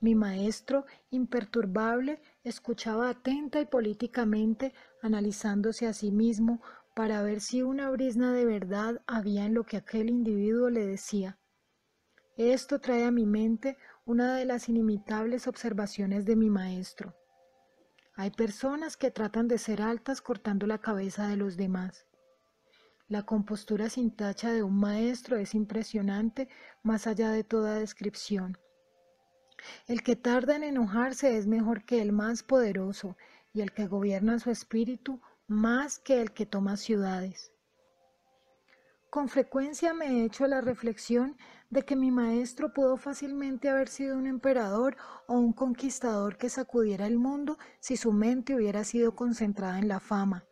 Mi maestro, imperturbable, escuchaba atenta y políticamente, analizándose a sí mismo para ver si una brisna de verdad había en lo que aquel individuo le decía. Esto trae a mi mente una de las inimitables observaciones de mi maestro. Hay personas que tratan de ser altas cortando la cabeza de los demás. La compostura sin tacha de un maestro es impresionante más allá de toda descripción. El que tarda en enojarse es mejor que el más poderoso y el que gobierna su espíritu más que el que toma ciudades. Con frecuencia me he hecho la reflexión de que mi maestro pudo fácilmente haber sido un emperador o un conquistador que sacudiera el mundo si su mente hubiera sido concentrada en la fama.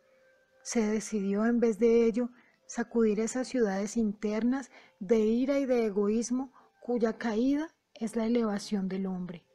Se decidió en vez de ello sacudir esas ciudades internas de ira y de egoísmo cuya caída es la elevación del hombre.